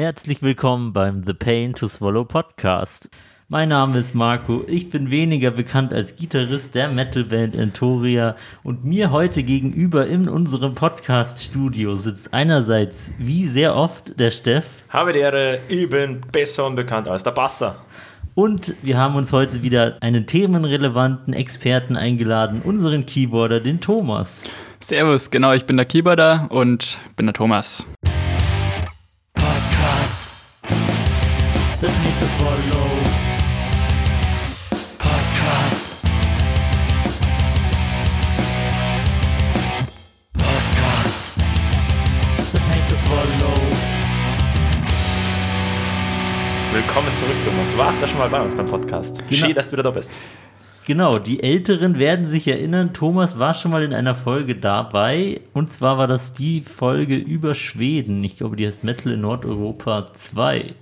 Herzlich willkommen beim The Pain to Swallow Podcast. Mein Name ist Marco, ich bin weniger bekannt als Gitarrist der Metalband Entoria und mir heute gegenüber in unserem Podcast-Studio sitzt einerseits, wie sehr oft, der Steff. Habe die Ehre, ich bin besser und bekannt als der Basser. Und wir haben uns heute wieder einen themenrelevanten Experten eingeladen, unseren Keyboarder, den Thomas. Servus, genau, ich bin der Keyboarder und bin der Thomas. Willkommen zurück, Thomas. Du warst ja schon mal bei uns beim Podcast. Genau. Schön, dass du wieder da bist. Genau, die Älteren werden sich erinnern, Thomas war schon mal in einer Folge dabei. Und zwar war das die Folge über Schweden. Ich glaube, die heißt Metal in Nordeuropa 2.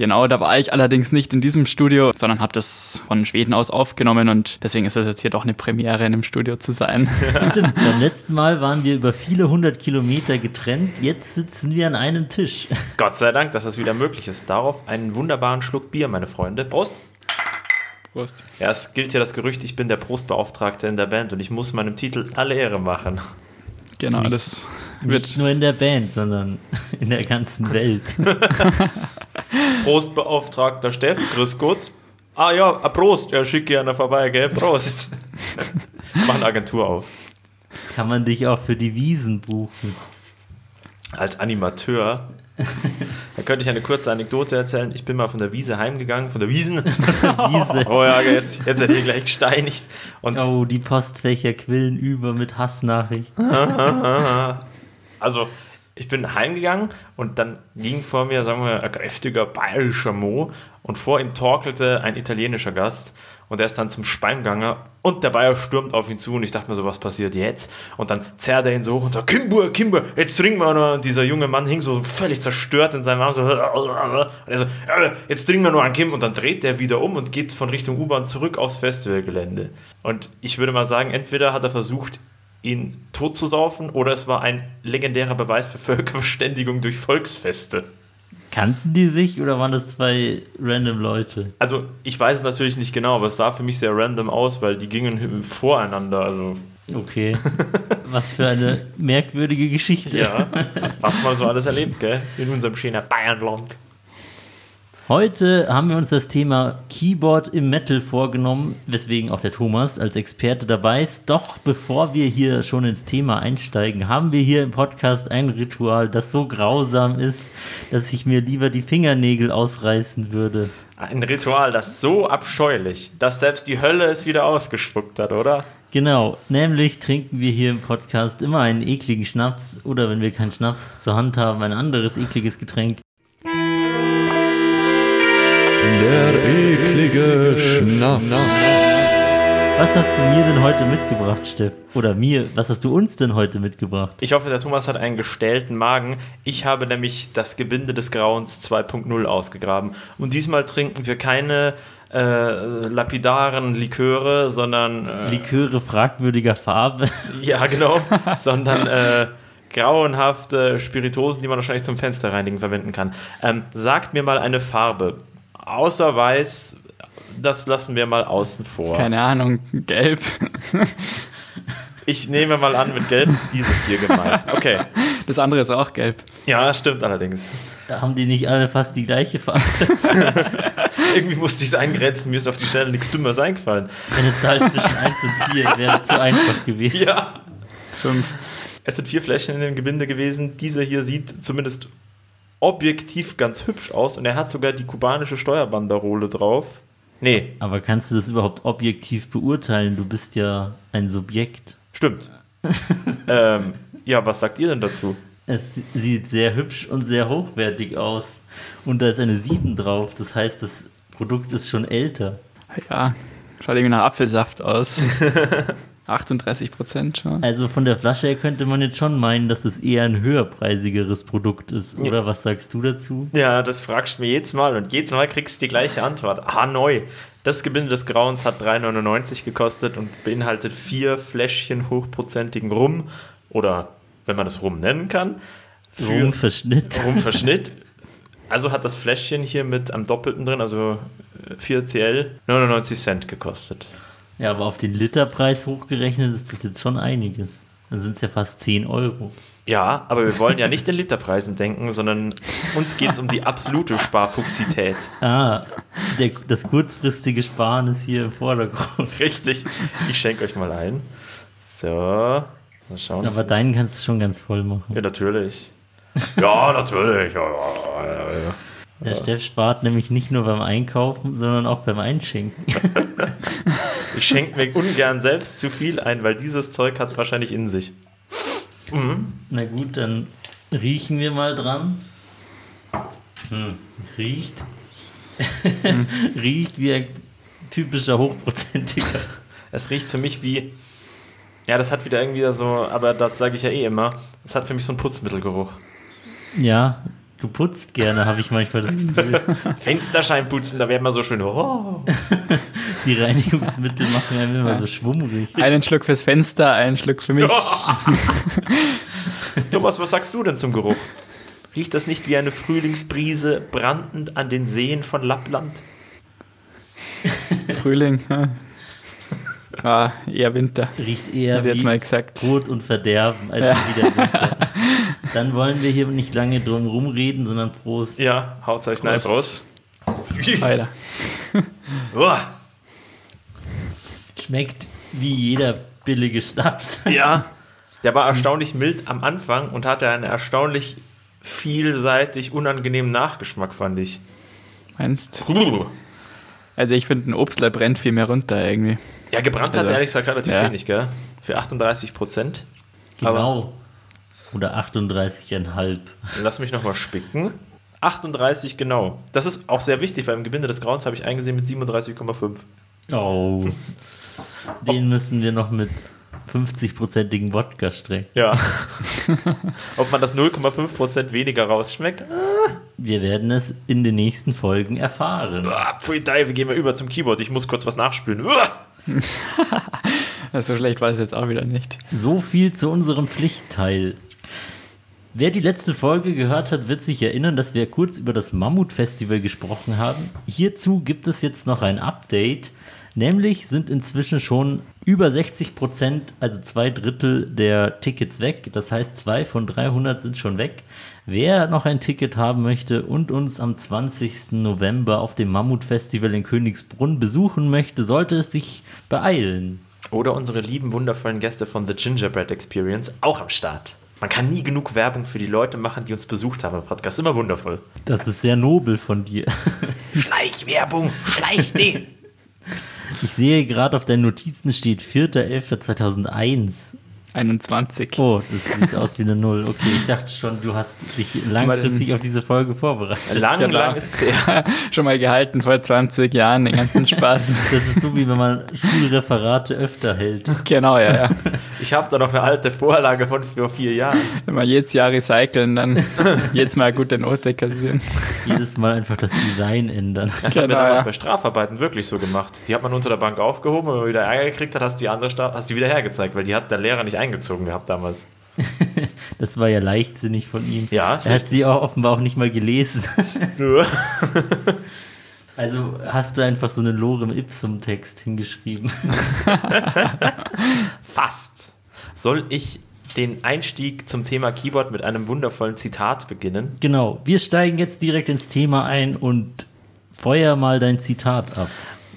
Genau, da war ich allerdings nicht in diesem Studio, sondern habe das von Schweden aus aufgenommen und deswegen ist es jetzt hier doch eine Premiere, in einem Studio zu sein. Stimmt, beim letzten Mal waren wir über viele hundert Kilometer getrennt. Jetzt sitzen wir an einem Tisch. Gott sei Dank, dass das wieder möglich ist. Darauf einen wunderbaren Schluck Bier, meine Freunde. Prost! Prost. Ja, es gilt ja das Gerücht, ich bin der Prostbeauftragte in der Band und ich muss meinem Titel alle Ehre machen. Genau, Nicht- das Nicht wird nur in der Band, sondern in der ganzen Welt. Prostbeauftragter Steff, grüß Gott. Ah ja, a Prost, ja, schick gerne vorbei, gell? Prost. Mach eine Agentur auf. Kann man dich auch für die Wiesen buchen. als Animateur. Da könnte ich eine kurze Anekdote erzählen. Ich bin mal von der Wiese heimgegangen, von der Wiesen. Wiese. Oh ja, jetzt, jetzt seid ihr gleich gesteinigt. Und Oh, die Postfächer quillen über mit Hassnachrichten. also, ich bin heimgegangen und dann ging vor mir, sagen wir, ein kräftiger bayerischer Mo und vor ihm torkelte ein italienischer Gast und er ist dann zum Speim gegangen und der Bayer stürmt auf ihn zu und ich dachte mir so, was passiert jetzt? Und dann zerrt er ihn so hoch und sagt, Kimber, Kimber, jetzt trinken wir nur. Und dieser junge Mann hing so völlig zerstört in seinem Arm, so, und er so, "Ja, jetzt trinken wir nur an Kim und dann dreht der wieder um und geht von Richtung U-Bahn zurück aufs Festivalgelände. Und ich würde mal sagen, entweder hat er versucht, ihn tot zu saufen oder es war ein legendärer Beweis für Völkerverständigung durch Volksfeste. Kannten die sich oder waren das zwei random Leute? Also ich weiß es natürlich nicht genau, aber es sah für mich sehr random aus, weil die gingen voreinander. Also Okay. Was für eine merkwürdige Geschichte. ja, was man so alles erlebt, gell? In unserem schönen Bayernland. Heute haben wir uns das Thema Keyboard im Metal vorgenommen, weswegen auch der Thomas als Experte dabei ist. Doch bevor wir hier schon ins Thema einsteigen, haben wir hier im Podcast ein Ritual, das so grausam ist, dass ich mir lieber die Fingernägel ausreißen würde. Ein Ritual, das so abscheulich, dass selbst die Hölle es wieder ausgespuckt hat, oder? Genau, nämlich trinken wir hier im Podcast immer einen ekligen Schnaps oder wenn wir keinen Schnaps zur Hand haben, ein anderes ekliges Getränk. Der eklige Schnaps. Was hast du mir denn heute mitgebracht, Steff? Oder mir, was hast du uns denn heute mitgebracht? Ich hoffe, der Thomas hat einen gestählten Magen. Ich habe nämlich das Gebinde des Grauens 2.0 ausgegraben. Und diesmal trinken wir keine äh, lapidaren Liköre, sondern äh, Liköre fragwürdiger Farbe. Ja, genau. sondern äh, grauenhafte Spiritosen, die man wahrscheinlich zum Fensterreinigen verwenden kann. Ähm, sagt mir mal eine Farbe. Außer weiß, das lassen wir mal außen vor. keine Ahnung, gelb. Ich nehme mal an, mit Gelb ist dieses hier gemeint. Okay. Das andere ist auch gelb. Ja, stimmt allerdings. Da haben die nicht alle fast die gleiche Farbe. Irgendwie musste ich es eingrenzen, mir ist auf die Schnelle nichts Dümmeres eingefallen. Eine Zahl zwischen 1 und 4 wäre zu einfach gewesen. Ja. Fünf. Es sind vier Fläschchen in dem Gebinde gewesen. Dieser hier sieht zumindest objektiv ganz hübsch aus und er hat sogar die kubanische Steuerbanderole drauf. Nee, Aber kannst du das überhaupt objektiv beurteilen? Du bist ja ein Subjekt. stimmt. ähm, ja, was sagt ihr denn dazu? Es sieht sehr hübsch und sehr hochwertig aus. Und da ist eine 7 drauf. Das heißt, das Produkt ist schon älter. Ja, schaut irgendwie nach Apfelsaft aus. 38 Prozent schon. Also von der Flasche her könnte man jetzt schon meinen, dass es eher ein höherpreisigeres Produkt ist. Oder was sagst du dazu? Ja, das fragst du mir jedes Mal und jedes Mal kriegst du die gleiche Antwort. Ah, neu. Das Gebinde des Grauens hat 3,99 gekostet und beinhaltet vier Fläschchen hochprozentigen Rum oder, wenn man das Rum nennen kann, Rumverschnitt. Rumverschnitt Also hat das Fläschchen hier mit am Doppelten drin, also äh, 4CL, 99 Cent gekostet. Ja, aber auf den Literpreis hochgerechnet ist das jetzt schon einiges. Dann sind es ja fast 10 Euro. Ja, aber wir wollen ja nicht in Literpreisen denken, sondern uns geht es um die absolute Sparfuchsität. Ah, der, das kurzfristige Sparen ist hier im Vordergrund. Richtig. Ich schenke euch mal ein. So. Mal schauen. Aber deinen kannst du schon ganz voll machen. ja, natürlich. Ja, natürlich. Ja, ja, ja, ja. Der Steff spart nämlich nicht nur beim Einkaufen, sondern auch beim Einschenken. Ich schenke mir ungern selbst zu viel ein, weil dieses Zeug hat es wahrscheinlich in sich. Na gut, dann riechen wir mal dran. Hm, riecht. riecht wie ein typischer Hochprozentiger. Es riecht für mich wie. Ja, das hat wieder irgendwie so, aber das sage ich ja eh immer. Es hat für mich so einen Putzmittelgeruch. Ja, du putzt gerne, habe ich manchmal das Gefühl. Fensterschein putzen, da wäre immer so schön. Oh. Die Reinigungsmittel machen einem immer so schwummrig. Einen Schluck fürs Fenster, einen Schluck für mich. Thomas, was sagst du denn zum Geruch? Riecht das nicht wie eine Frühlingsbrise brandend an den Seen von Lappland? Frühling. ja. Ah, eher Winter. Riecht eher Hätte jetzt wie mal gesagt. Tod und Verderben als Ja. wieder Winter. Dann wollen wir hier nicht lange drum rumreden, sondern Prost. Ja, haut's euch nein, Prost. Prost. Alter. Schmeckt wie jeder billige Snaps. Ja, der war erstaunlich mild am Anfang und hatte einen erstaunlich vielseitig unangenehmen Nachgeschmack, fand ich. Meinst Also ich finde, ein Obstler brennt viel mehr runter irgendwie. Ja, gebrannt hat Also, er ehrlich gesagt relativ ja. wenig, gell? Für 38 Prozent. Genau. Oder 38,5. Lass mich nochmal spicken. 38 genau. Das ist auch sehr wichtig, weil im Gebinde des Grauens habe ich eingesehen mit 37,5. Oh. Den müssen wir noch mit 50-prozentigen Wodka strecken. Ja. Ob man das 0,5% weniger rausschmeckt? Wir werden es in den nächsten Folgen erfahren. Ah, Pfui Teufel, gehen wir über zum Keyboard. Ich muss kurz was nachspülen. So schlecht war es jetzt auch wieder nicht. So viel zu unserem Pflichtteil. Wer die letzte Folge gehört hat, wird sich erinnern, dass wir kurz über das Mammut-Festival gesprochen haben. Hierzu gibt es jetzt noch ein Update. Nämlich sind inzwischen schon über 60 Prozent, also zwei Drittel der Tickets weg. Das heißt, zwei von 300 sind schon weg. Wer noch ein Ticket haben möchte und uns am 20. November auf dem Mammut-Festival in Königsbrunn besuchen möchte, sollte es sich beeilen. Oder unsere lieben, wundervollen Gäste von The Gingerbread Experience auch am Start. Man kann nie genug Werbung für die Leute machen, die uns besucht haben im Podcast. Immer wundervoll. Das ist sehr nobel von dir. Schleichwerbung, schleich den. Ich sehe gerade auf deinen Notizen steht 4.11.2001. 21. Oh, das sieht aus wie eine Null. Okay, ich dachte schon, du hast dich langfristig auf diese Folge vorbereitet. Lang, Ja, lang klar. ist es her. Schon mal gehalten vor 20 Jahren, den ganzen Spaß. Das ist so, wie wenn man Schulreferate öfter hält. genau, ja, ja. Ich habe da noch eine alte Vorlage von vor vier Jahren. Wenn wir jedes Jahr recyceln, dann jedes Mal gute Note kassieren. Jedes Mal einfach das Design ändern. Das haben wir Genau, damals ja. bei Strafarbeiten wirklich so gemacht. Die hat man unter der Bank aufgehoben und wenn man wieder Ärger gekriegt hat, hast du die andere Straf hast die wieder hergezeigt, weil die hat der Lehrer nicht eingezogen gehabt damals. Das war ja leichtsinnig von ihm. Ja, er hat sie auch offenbar auch nicht mal gelesen. Also hast du einfach so einen Lorem Ipsum-Text hingeschrieben. Fast. Soll ich den Einstieg zum Thema Keyboard mit einem wundervollen Zitat beginnen? Genau, wir steigen jetzt direkt ins Thema ein und feuer mal dein Zitat ab.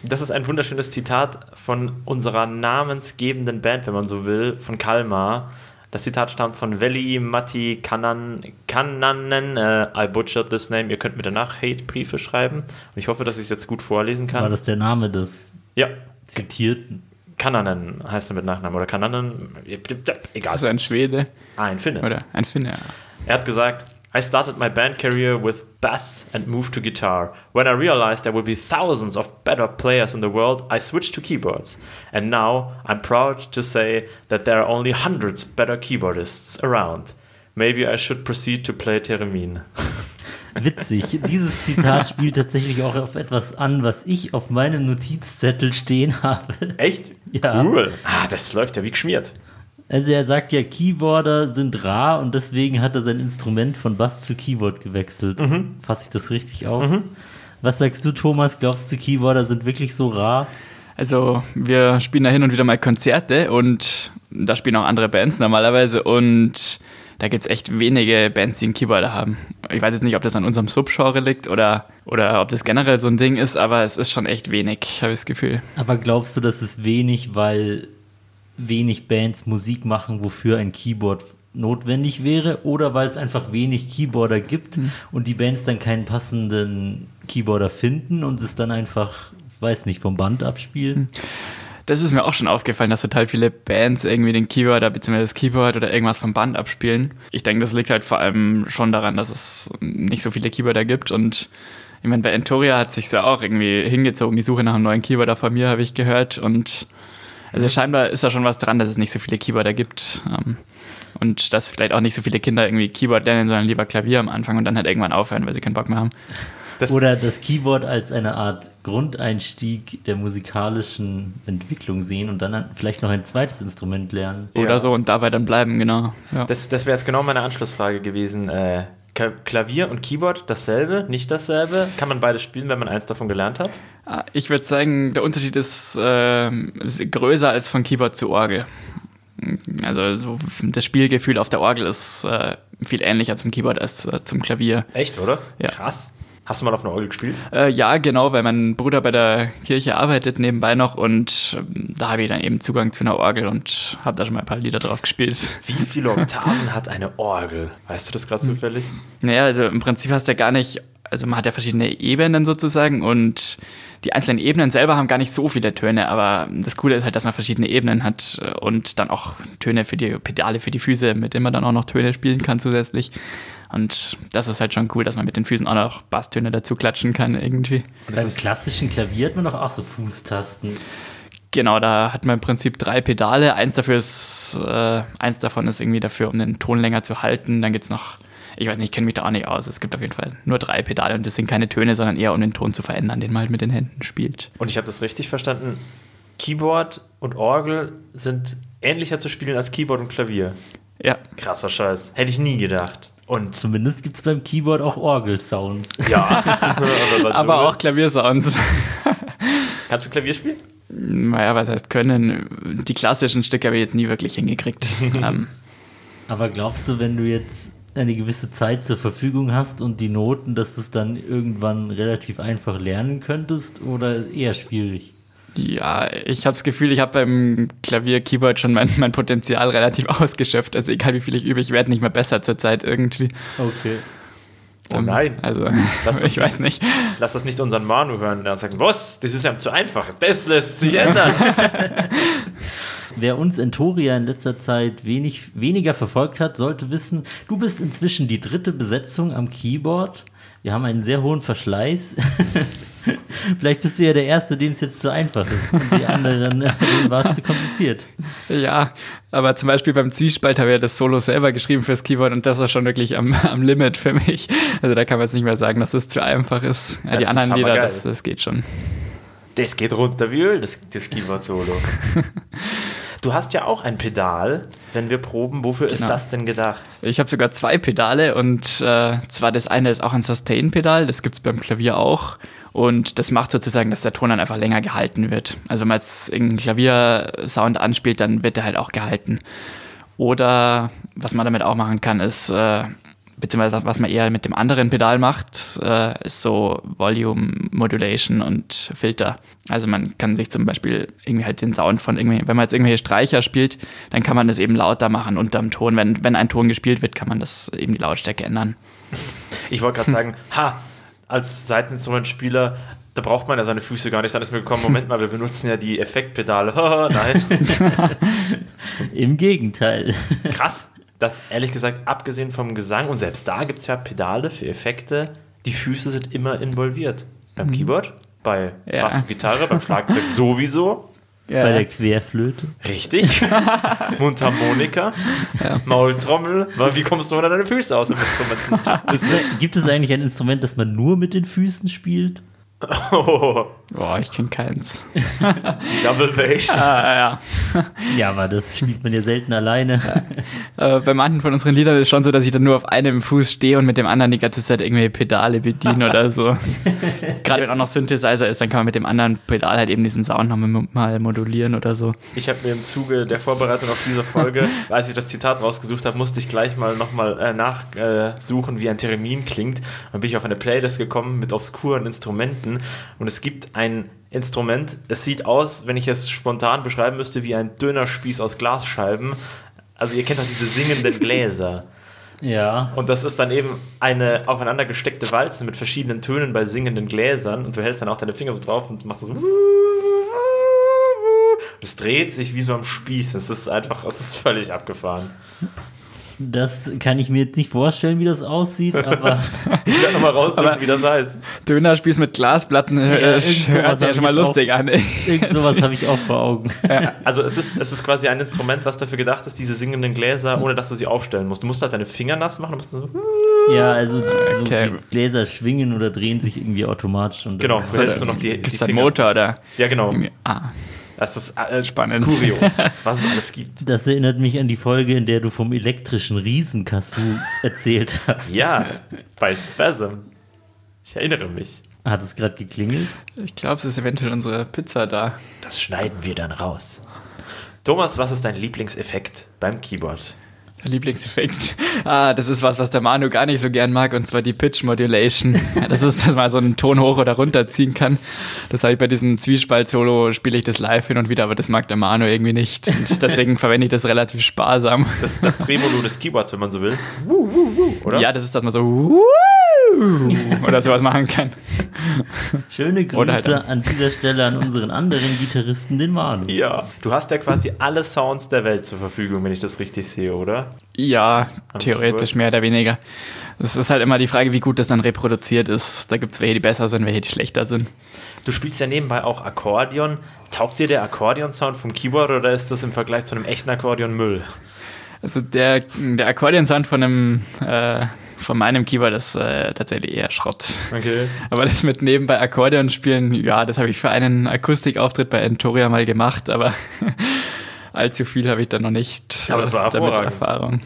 Das ist ein wunderschönes Zitat von unserer namensgebenden Band, wenn man so will, von Kalmar. Das Zitat stammt von Veli Matti Kanan, Kananen. Äh, I butchered this name. Ihr könnt mir danach Hate-Briefe schreiben. Und ich hoffe, dass ich es jetzt gut vorlesen War kann. das der Name des Ja, Zitierten? Kananen heißt er mit Nachnamen. Oder Kananen. Das Egal. ist ein Schwede Ah, ein Finne. oder ein Finne. ja. Er hat gesagt, I started my band career with bass and moved to guitar. When I realized there would be thousands of better players in the world, I switched to keyboards. And now I'm proud to say that there are only hundreds better keyboardists around. Maybe I should proceed to play Theremin. Witzig. Dieses Zitat spielt tatsächlich auch auf etwas an, was ich auf meinem Notizzettel stehen habe. Echt? Ja. Cool. Ah, das läuft ja wie geschmiert. Also er sagt ja, Keyboarder sind rar und deswegen hat er sein Instrument von Bass zu Keyboard gewechselt. Fasse ich das richtig auf? Was sagst du, Thomas? Glaubst du, Keyboarder sind wirklich so rar? Also wir spielen da hin und wieder mal Konzerte und da spielen auch andere Bands normalerweise und da gibt es echt wenige Bands, die einen Keyboarder haben. Ich weiß jetzt nicht, ob das an unserem Subgenre liegt oder, oder ob das generell so ein Ding ist, aber es ist schon echt wenig, habe ich das Gefühl. Aber glaubst du, das ist wenig, weil wenig Bands Musik machen, wofür ein Keyboard notwendig wäre? Oder weil es einfach wenig Keyboarder gibt und die Bands dann keinen passenden Keyboarder finden und es dann einfach, weiß nicht, vom Band abspielen? Das ist mir auch schon aufgefallen, dass total viele Bands irgendwie den Keyboarder bzw. das Keyboard oder irgendwas vom Band abspielen. Ich denke, das liegt halt vor allem schon daran, dass es nicht so viele Keyboarder gibt und ich meine, bei Entoria hat sich ja auch irgendwie hingezogen, die Suche nach einem neuen Keyboarder von mir, habe ich gehört und also scheinbar ist da schon was dran, dass es nicht so viele Keyboarder gibt. Ähm, und dass vielleicht auch nicht so viele Kinder irgendwie Keyboard lernen, sondern lieber Klavier am Anfang und dann halt irgendwann aufhören, weil sie keinen Bock mehr haben. Das, Oder das Keyboard als eine Art Grundeinstieg der musikalischen Entwicklung sehen und dann vielleicht noch ein zweites Instrument lernen. Ja. Oder so und dabei dann bleiben, genau. Ja. das, das wäre jetzt genau meine Anschlussfrage gewesen. Äh, Klavier und Keyboard dasselbe, nicht dasselbe? Kann man beides spielen, wenn man eins davon gelernt hat? Ah, Ich würde sagen, der Unterschied ist, ähm, ist größer als von Keyboard zu Orgel. Also so das Spielgefühl auf der Orgel ist äh, viel ähnlicher zum Keyboard als äh, zum Klavier. Echt, oder? Ja. Krass. Hast du mal auf einer Orgel gespielt? Äh, ja, genau, weil mein Bruder bei der Kirche arbeitet nebenbei noch und ähm, da habe ich dann eben Zugang zu einer Orgel und habe da schon mal ein paar Lieder drauf gespielt. Wie viele Oktaven hat eine Orgel? Weißt du das gerade zufällig? Naja, also im Prinzip hast du ja gar nicht, also man hat ja verschiedene Ebenen sozusagen und die einzelnen Ebenen selber haben gar nicht so viele Töne, aber das Coole ist halt, dass man verschiedene Ebenen hat und dann auch Töne für die Pedale für die Füße, mit denen man dann auch noch Töne spielen kann zusätzlich. Und das ist halt schon cool, dass man mit den Füßen auch noch Basstöne dazu klatschen kann irgendwie. Und Beim klassischen Klavier hat man doch auch so Fußtasten. Genau, da hat man im Prinzip drei Pedale. Eins dafür ist, äh, eins davon ist irgendwie dafür, um den Ton länger zu halten. Dann gibt es noch, ich weiß nicht, ich kenne mich da auch nicht aus. Es gibt auf jeden Fall nur drei Pedale und das sind keine Töne, sondern eher um den Ton zu verändern, den man halt mit den Händen spielt. und ich habe das richtig verstanden. Keyboard und Orgel sind ähnlicher zu spielen als Keyboard und Klavier. Ja, Krasser Scheiß. Hätte ich nie gedacht. Und Zumindest gibt es beim Keyboard auch Orgelsounds. ja. aber auch Klaviersounds. Kannst du Klavier spielen? naja, was heißt können? Die klassischen Stücke habe ich jetzt nie wirklich hingekriegt. ähm, Aber glaubst du, wenn du jetzt eine gewisse Zeit zur Verfügung hast und die Noten, dass du es dann irgendwann relativ einfach lernen könntest oder eher schwierig? ja, ich habe das Gefühl, ich habe beim Klavier-Keyboard schon mein, mein Potenzial relativ ausgeschöpft. Also egal wie viel ich übe, ich werde nicht mehr besser zurzeit irgendwie. Okay. Oh Ähm, nein. Also, Lass das ich weiß nicht. Lass das nicht unseren Manu hören, der sagt, was? Das ist ja zu einfach. Das lässt sich ändern. Wer uns Entoria in letzter Zeit wenig, weniger verfolgt hat, sollte wissen, du bist inzwischen die dritte Besetzung am Keyboard. Wir haben einen sehr hohen Verschleiß. Vielleicht bist du ja der Erste, dem es jetzt zu einfach ist. Und die anderen, äh, denen war es zu kompliziert. Ja, aber zum Beispiel beim Zwiespalt habe ich ja das Solo selber geschrieben fürs Keyboard und das war schon wirklich am, am Limit für mich. Also da kann man jetzt nicht mehr sagen, dass das zu einfach ist. Ja, die ist anderen Lieder, das, das geht schon. Das geht runter wie Öl, das, das Keyboard-Solo. Du hast ja auch ein Pedal, wenn wir proben. Wofür ist Genau. das denn gedacht? Ich habe sogar zwei Pedale und äh, zwar das eine ist auch ein Sustain-Pedal, das gibt es beim Klavier auch. Und das macht sozusagen, dass der Ton dann einfach länger gehalten wird. Also wenn man jetzt irgendeinen Klaviersound anspielt, dann wird der halt auch gehalten. Oder was man damit auch machen kann, ist, äh, beziehungsweise was man eher mit dem anderen Pedal macht, äh, ist so Volume Modulation und Filter. Also man kann sich zum Beispiel irgendwie halt den Sound von irgendwie, wenn man jetzt irgendwelche Streicher spielt, dann kann man das eben lauter machen unterm Ton. Wenn, wenn ein Ton gespielt wird, kann man das eben die Lautstärke ändern. Ich wollte gerade sagen, ha, als Seiteninstrumentspieler, da braucht man ja seine Füße gar nicht. Dann ist mir gekommen, Moment mal, wir benutzen ja die Effektpedale. Nein, Im Gegenteil. krass. Das ehrlich gesagt, abgesehen vom Gesang, und selbst da gibt es ja Pedale für Effekte, die Füße sind immer involviert. Beim Keyboard, bei Ja. Bass und Gitarre, beim Schlagzeug sowieso. Bei der Querflöte. Richtig. Mundharmonika, Maultrommel. Weil Wie kommst du ohne deine Füße aus im Instrument? Gibt es eigentlich ein Instrument, das man nur mit den Füßen spielt? Oh, Boah, ich kenne keins. Double Bass. Ah, ja. Ja, aber das spielt man ja selten alleine. Äh, bei manchen von unseren Liedern ist es schon so, dass ich dann nur auf einem Fuß stehe und mit dem anderen die ganze Zeit irgendwelche Pedale bediene oder so. Gerade wenn auch noch Synthesizer ist, dann kann man mit dem anderen Pedal halt eben diesen Sound noch mal modulieren oder so. Ich habe mir im Zuge der Vorbereitung auf diese Folge, als ich das Zitat rausgesucht habe, musste ich gleich mal nochmal äh, nachsuchen, wie ein Theremin klingt. Dann bin ich auf eine Playlist gekommen mit obskuren Instrumenten und es gibt ein Instrument, es sieht aus, wenn ich es spontan beschreiben müsste, wie ein Dönerspieß aus Glasscheiben. Also ihr kennt doch diese singenden Gläser. Ja. Und das ist dann eben eine aufeinander gesteckte Walze mit verschiedenen Tönen bei singenden Gläsern und du hältst dann auch deine Finger so drauf und machst so. Es dreht sich wie so am Spieß. Es ist einfach, es ist völlig abgefahren. Das kann ich mir jetzt nicht vorstellen, wie das aussieht, aber Ich werde nochmal raussuchen, wie das heißt. Dönerspieß mit Glasplatten äh, irgend sowas hört sich ja schon mal lustig an. irgend sowas habe ich auch vor Augen. Also es ist, es ist quasi ein Instrument, was dafür gedacht ist, diese singenden Gläser, ohne dass du sie aufstellen musst. Du musst halt deine Finger nass machen und musst so, Ja, also so Okay. die Gläser schwingen oder drehen sich irgendwie automatisch. Und Genau, das- du hältst nur noch die, die Gibt es da einen Finger. Motor oder? Ja, genau. Ah, Das ist äh, Spannend. kurios, was es alles gibt. Das erinnert mich an die Folge, in der du vom elektrischen Riesenkasu erzählt hast. Ja, bei Spasm. Ich erinnere mich. Hat es gerade geklingelt? ich glaube, es ist eventuell unsere Pizza da. Das schneiden wir dann raus. Thomas, was ist dein Lieblingseffekt beim Keyboard? Lieblingseffekt. Ah, das ist was, was der Manu gar nicht so gern mag, und zwar die Pitch Modulation. Das ist, dass man so einen Ton hoch oder runter ziehen kann. Das habe ich bei diesem Zwiespalt-Solo, spiele ich das live hin und wieder, aber das mag der Manu irgendwie nicht. Und deswegen verwende ich das relativ sparsam. Das ist das Tremolo des Keyboards, wenn man so will. Wuh, wuh, wuh, oder? Ja, das ist, dass man so oder sowas machen kann. Schöne Oder halt Grüße an dieser Stelle an unseren anderen Gitarristen, den Manu. Ja. Du hast ja quasi alle Sounds der Welt zur Verfügung, wenn ich das richtig sehe, oder? Ja, theoretisch mehr oder weniger. Es ist halt immer die Frage, wie gut das dann reproduziert ist. Da gibt es welche, die besser sind, welche, die schlechter sind. Du spielst ja nebenbei auch Akkordeon. Taugt dir der Akkordeon-Sound vom Keyboard oder ist das im Vergleich zu einem echten Akkordeon Müll? Also der, der Akkordeonsound von einem äh, von meinem Keyboard ist äh, tatsächlich eher Schrott. Okay. Aber das mit nebenbei Akkordeon spielen, ja, das habe ich für einen Akustikauftritt bei Entoria mal gemacht, aber allzu viel habe ich da noch nicht Aber das war äh, damit hervorragend. Erfahrung.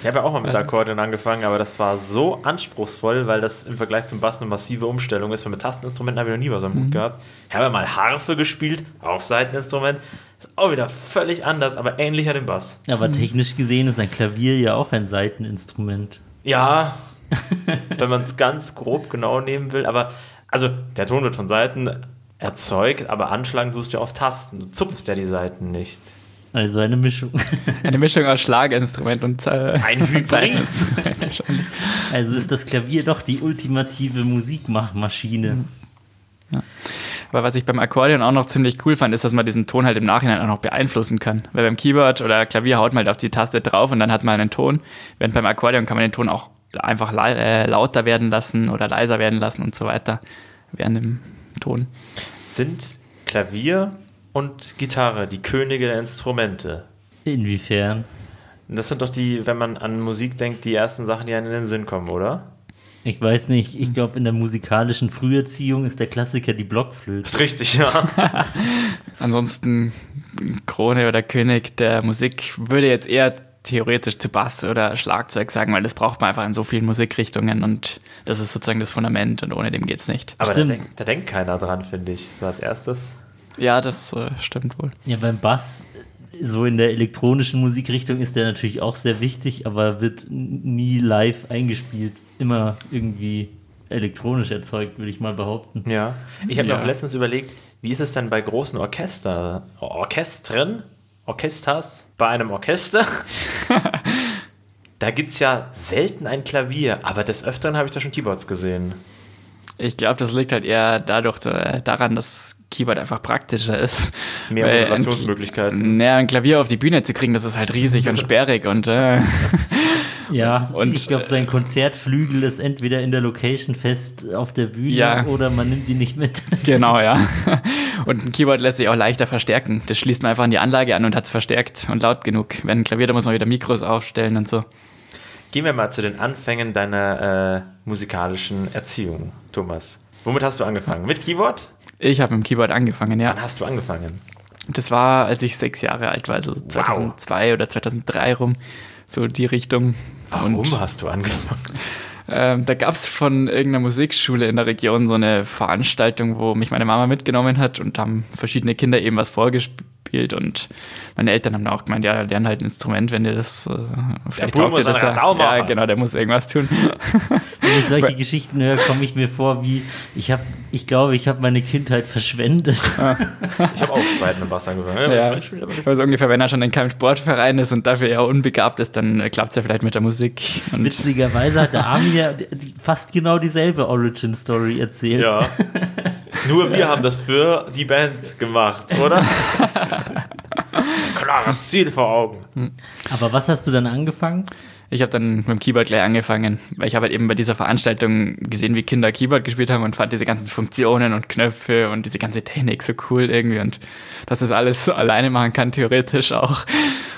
Ich habe ja auch mal mit Akkordeon angefangen, aber das war so anspruchsvoll, weil das im Vergleich zum Bass eine massive Umstellung ist. Weil mit Tasteninstrumenten habe ich noch nie was am Hut gehabt. Ich habe ja mal Harfe gespielt, auch Seiteninstrument. Ist auch wieder völlig anders, aber ähnlicher dem Bass. Aber technisch gesehen ist ein Klavier ja auch ein Saiteninstrument. Ja, wenn man es ganz grob genau nehmen will. Aber, also, der Ton wird von Seiten erzeugt, aber anschlagen tust du ja auf Tasten. Du zupfst ja die Seiten nicht. Also eine Mischung. Eine Mischung aus Schlaginstrument und äh, Ein Hybrid. Also ist das Klavier doch die ultimative Musikmachmaschine. Aber was ich beim Akkordeon auch noch ziemlich cool fand, ist, dass man diesen Ton halt im Nachhinein auch noch beeinflussen kann. Weil beim Keyboard oder Klavier haut man halt auf die Taste drauf und dann hat man einen Ton. Während beim Akkordeon kann man den Ton auch einfach äh, lauter werden lassen oder leiser werden lassen und so weiter während dem Ton. Sind Klavier und Gitarre die Könige der Instrumente? Inwiefern? Das sind doch die, wenn man an Musik denkt, die ersten Sachen, die einem in den Sinn kommen, oder? Ich weiß nicht, ich glaube, in der musikalischen Früherziehung ist der Klassiker die Blockflöte. Das ist richtig, ja. Ansonsten Krone oder König der Musik würde jetzt eher theoretisch zu Bass oder Schlagzeug sagen, weil das braucht man einfach in so vielen Musikrichtungen und das ist sozusagen das Fundament und ohne dem geht's nicht. Aber da, denk, da denkt keiner dran, finde ich. So als erstes. Ja, das äh, stimmt wohl. Ja, beim Bass, so in der elektronischen Musikrichtung ist der natürlich auch sehr wichtig, aber wird nie live eingespielt. Immer irgendwie elektronisch erzeugt, würde ich mal behaupten. Ja. Ich habe mir Ja. auch letztens überlegt, wie ist es denn bei großen Orchester, Orchestren, Orchesters, bei einem Orchester? da gibt es ja selten ein Klavier, aber des Öfteren habe ich da schon Keyboards gesehen. Ich glaube, das liegt halt eher dadurch äh, daran, dass Keyboard einfach praktischer ist. Mehr Moderationsmöglichkeiten. Naja, ein Klavier auf die Bühne zu kriegen, das ist halt riesig und sperrig und äh, Ja, Und, ich glaube, sein Konzertflügel ist entweder in der Location fest auf der Bühne Ja. oder man nimmt ihn nicht mit. genau, ja. Und ein Keyboard lässt sich auch leichter verstärken. Das schließt man einfach an die Anlage an und hat es verstärkt und laut genug. Wenn ein Klavier, da muss man wieder Mikros aufstellen und so. Gehen wir mal zu den Anfängen deiner äh, musikalischen Erziehung, Thomas. Womit hast du angefangen? Mit Keyboard? Ich habe mit dem Keyboard angefangen, ja. Wann hast du angefangen? Das war, als ich sechs Jahre alt war, also 2002 oder 2003 rum, so die Richtung. Warum Und, hast du angefangen? ähm, da gab es von irgendeiner Musikschule in der Region so eine Veranstaltung, wo mich meine Mama mitgenommen hat und haben verschiedene Kinder eben was vorgespielt und meine Eltern haben auch gemeint, ja, lern halt ein Instrument, wenn dir das äh, vielleicht dir muss das ja. Radau Ja, genau, der muss irgendwas tun. Wenn ich solche Geschichten höre, komme ich mir vor wie, ich habe, ich glaube, ich habe meine Kindheit verschwendet. Ich habe auch bei einem Bass angefangen. Ja. nicht. Also ungefähr, wenn er schon in keinem Sportverein ist und dafür eher unbegabt ist, dann klappt es ja vielleicht mit der Musik. Und Witzigerweise hat der Armin ja fast genau dieselbe Origin-Story erzählt. Ja. Nur wir haben das für die Band gemacht, oder? Klares Ziel vor Augen. Aber was hast du dann angefangen? Ich habe dann mit dem Keyboard gleich angefangen, weil ich habe halt eben bei dieser Veranstaltung gesehen, wie Kinder Keyboard gespielt haben und fand diese ganzen Funktionen und Knöpfe und diese ganze Technik so cool irgendwie und dass das alles so alleine machen kann, theoretisch auch.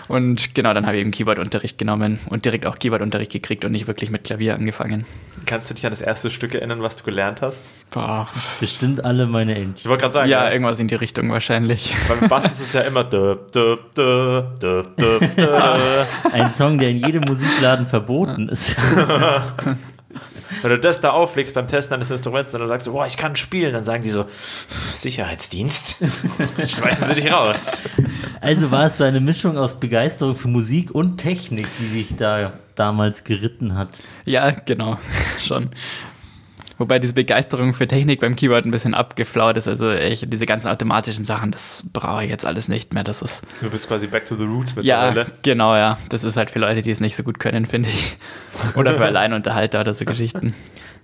Und genau, dann habe ich eben Keyboard-Unterricht genommen und direkt auch Keyboard-Unterricht gekriegt und nicht wirklich mit Klavier angefangen. Kannst du dich an das erste Stück erinnern, was du gelernt hast? Boah. Bestimmt alle meine Ich Entchen. wollte gerade sagen, Ja, ja, irgendwas in die Richtung wahrscheinlich. beim Bass ist es ja immer. Ein Song, der in jedem Musikladen verboten ist. Wenn du das da auflegst beim Testen eines Instruments und dann sagst du, boah, ich kann spielen, dann sagen die so, Sicherheitsdienst, schmeißen sie dich raus. Also war es so eine Mischung aus Begeisterung für Musik und Technik, die dich da damals geritten hat. Ja, genau, schon. Wobei diese Begeisterung für Technik beim Keyboard ein bisschen abgeflaut ist. Also ich, diese ganzen automatischen Sachen, das brauche ich jetzt alles nicht mehr. Das ist Du bist quasi back to the roots ja mittlerweile. genau ja. Das ist halt für Leute, die es nicht so gut können, finde ich. Oder für Alleinunterhalter oder so Geschichten.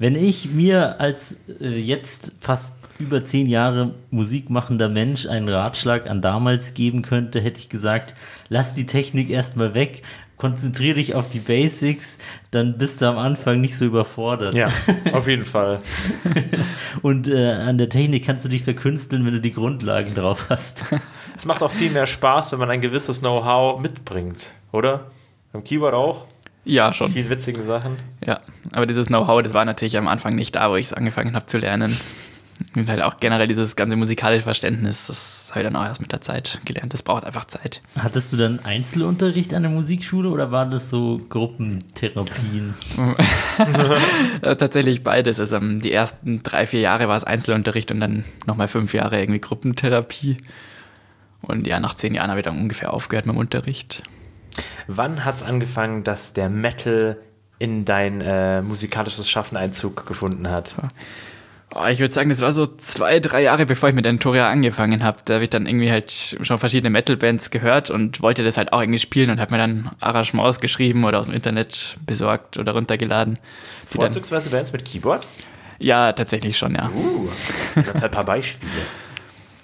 Wenn ich mir als äh, jetzt fast über zehn Jahre Musik machender Mensch einen Ratschlag an damals geben könnte, hätte ich gesagt, lass die Technik erstmal weg, konzentriere dich auf die Basics, dann bist du am Anfang nicht so überfordert. Ja, auf jeden Fall. Und äh, an der Technik kannst du dich verkünsteln, wenn du die Grundlagen drauf hast. Es macht auch viel mehr Spaß, wenn man ein gewisses Know-how mitbringt, oder? Beim Keyboard auch? Ja, schon. Vielen witzigen Sachen. Ja, aber dieses Know-how, das war natürlich am Anfang nicht da, wo ich es angefangen habe zu lernen. Und halt auch generell dieses ganze musikalische Verständnis, das habe ich dann auch erst mit der Zeit gelernt. Das braucht einfach Zeit. Hattest du dann Einzelunterricht an der Musikschule oder waren das so Gruppentherapien? Äh, tatsächlich beides. Also ähm, die ersten drei, vier Jahre war es Einzelunterricht und dann nochmal fünf Jahre irgendwie Gruppentherapie. Und ja, nach zehn Jahren habe ich dann ungefähr aufgehört mit dem Unterricht. Wann hat es angefangen, dass der Metal in dein äh, musikalisches Schaffen Einzug gefunden hat? Oh, ich würde sagen, das war so zwei, drei Jahre, bevor ich mit Entoria angefangen habe. Da habe ich dann irgendwie halt schon verschiedene Metal-Bands gehört und wollte das halt auch irgendwie spielen und habe mir dann Arrangements geschrieben oder aus dem Internet besorgt oder runtergeladen. Vorzugsweise Bands mit Keyboard? ja, tatsächlich schon, ja. Uh, jetzt ein paar Beispiele.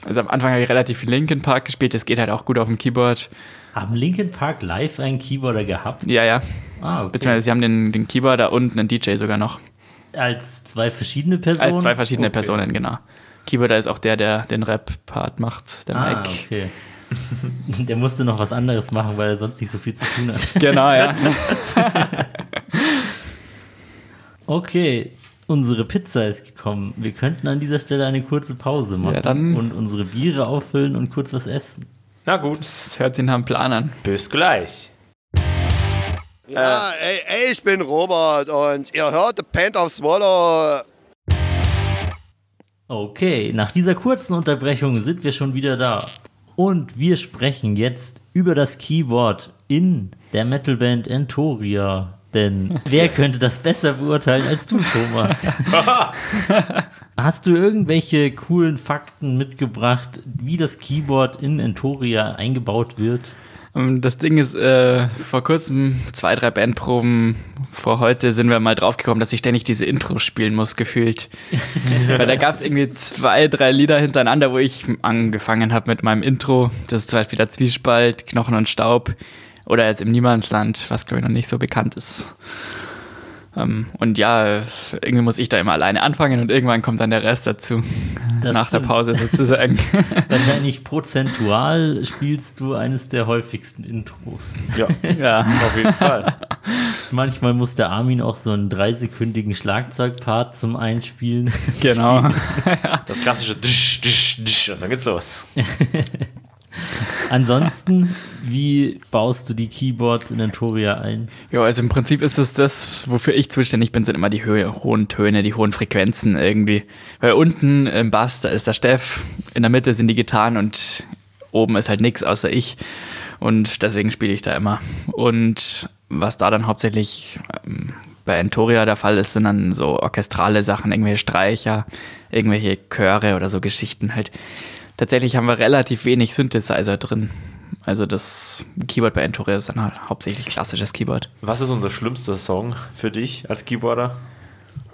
Also am Anfang habe ich relativ viel Linkin Park gespielt, das geht halt auch gut auf dem Keyboard. Haben Linkin Park live einen Keyboarder gehabt? Ja, ja. Ah, okay. Beziehungsweise sie haben den, den Keyboarder und einen DJ sogar noch. Als zwei verschiedene Personen? Als zwei verschiedene Okay. Personen, genau. Keyboarder ist auch der, der den Rap-Part macht, der Ah, Mike. okay. Der musste noch was anderes machen, weil er sonst nicht so viel zu tun hat. Genau, ja. Okay, unsere Pizza ist gekommen. Wir könnten an dieser Stelle eine kurze Pause machen Ja, dann- und unsere Biere auffüllen und kurz was essen. Na gut, Das hört sich nach einem Plan an. bis gleich. Ja, ey, ey, ich bin Robert und ihr hört The Band of Swallow. Okay, nach dieser kurzen Unterbrechung sind wir schon wieder da. Und wir sprechen jetzt über das Keyboard in der Metalband Entoria. Denn wer könnte das besser beurteilen als du, Thomas? Hast du irgendwelche coolen Fakten mitgebracht, wie das Keyboard in Entoria eingebaut wird? Ähm, Das Ding ist, äh, vor kurzem, zwei, drei Bandproben vor heute, sind wir mal draufgekommen, dass ich ständig diese Intros spielen muss, gefühlt. Weil da gab es irgendwie zwei, drei Lieder hintereinander, wo ich angefangen habe mit meinem Intro. Das ist zum Beispiel der Zwiespalt, Knochen und Staub. Oder jetzt im Niemandsland, was glaube ich noch nicht so bekannt ist. Ähm, und ja, irgendwie muss ich da immer alleine anfangen und irgendwann kommt dann der Rest dazu. Das nach der stimmt. Pause sozusagen. Wahrscheinlich prozentual spielst du eines der häufigsten Intros. Ja, ja. auf jeden Fall. Manchmal muss der Armin auch so einen dreisekündigen Schlagzeugpart zum Einspielen. Genau. Das klassische Disch, Disch, Disch und dann geht's los. Ansonsten, wie baust du die Keyboards in Entoria ein? Ja, also im Prinzip ist es das, wofür ich zuständig bin, sind immer die hohen Töne, die hohen Frequenzen irgendwie. Weil unten im Bass, da ist der Steff, in der Mitte sind die Gitarren und oben ist halt nichts außer ich. Und deswegen spiele ich da immer. Und was da dann hauptsächlich ähm, bei Entoria der Fall ist, sind dann so orchestrale Sachen, irgendwelche Streicher, irgendwelche Chöre oder so Geschichten halt. Tatsächlich haben wir relativ wenig Synthesizer drin. Also das Keyboard bei Entoria ist dann halt hauptsächlich klassisches Keyboard. Was ist unser schlimmster Song für dich als Keyboarder?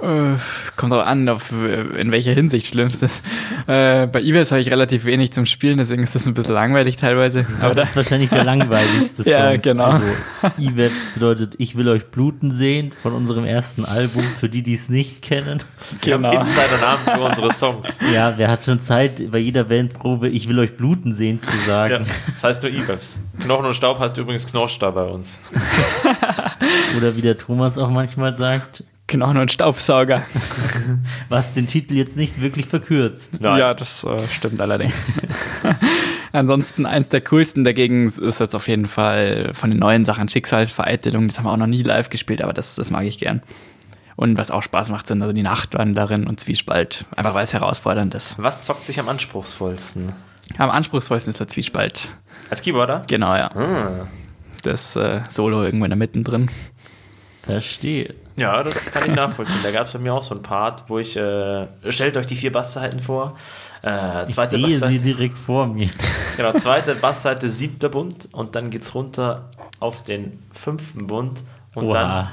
Äh, kommt auch an, auf, äh, in welcher Hinsicht schlimm es ist. Äh, bei Eves habe ich relativ wenig zum Spielen, deswegen ist das ein bisschen langweilig teilweise. Aber da, Das ist wahrscheinlich der langweiligste Song. Ja, genau. Also, Iveps bedeutet, ich will euch bluten sehen von unserem ersten Album, für die, die es nicht kennen. Genau. Insidernamen für unsere Songs. Ja, wer hat schon Zeit, bei jeder Bandprobe, ich will euch bluten sehen zu Ja, sagen. das heißt nur E-Webs. Knochen und Staub heißt übrigens Knorrstab bei uns. Oder wie der Thomas auch manchmal sagt, Knochen und Staubsauger. was den Titel jetzt nicht wirklich verkürzt. Nein. Ja, das äh, stimmt allerdings. Ansonsten eins der coolsten dagegen ist jetzt auf jeden Fall von den neuen Sachen Schicksalsvereitelung. Das haben wir auch noch nie live gespielt, aber das, das mag ich gern. Und was auch Spaß macht, sind also die Nachtwanderin und Zwiespalt. Einfach weil es herausfordernd ist. Was zockt sich am anspruchsvollsten? Am anspruchsvollsten ist der Zwiespalt. Als Keyboarder? Genau, ja. Ah. Das äh, Solo irgendwo in der Mitte drin. Verstehe. Ja, das kann ich nachvollziehen. Da gab es bei mir auch so einen Part, wo ich, äh, stellt euch die vier Bassseiten vor. Äh, Ich zweite sehe sie Bassseite, direkt vor mir. genau, zweite Bassseite, siebter Bund und dann geht's runter auf den fünften Bund und Oha.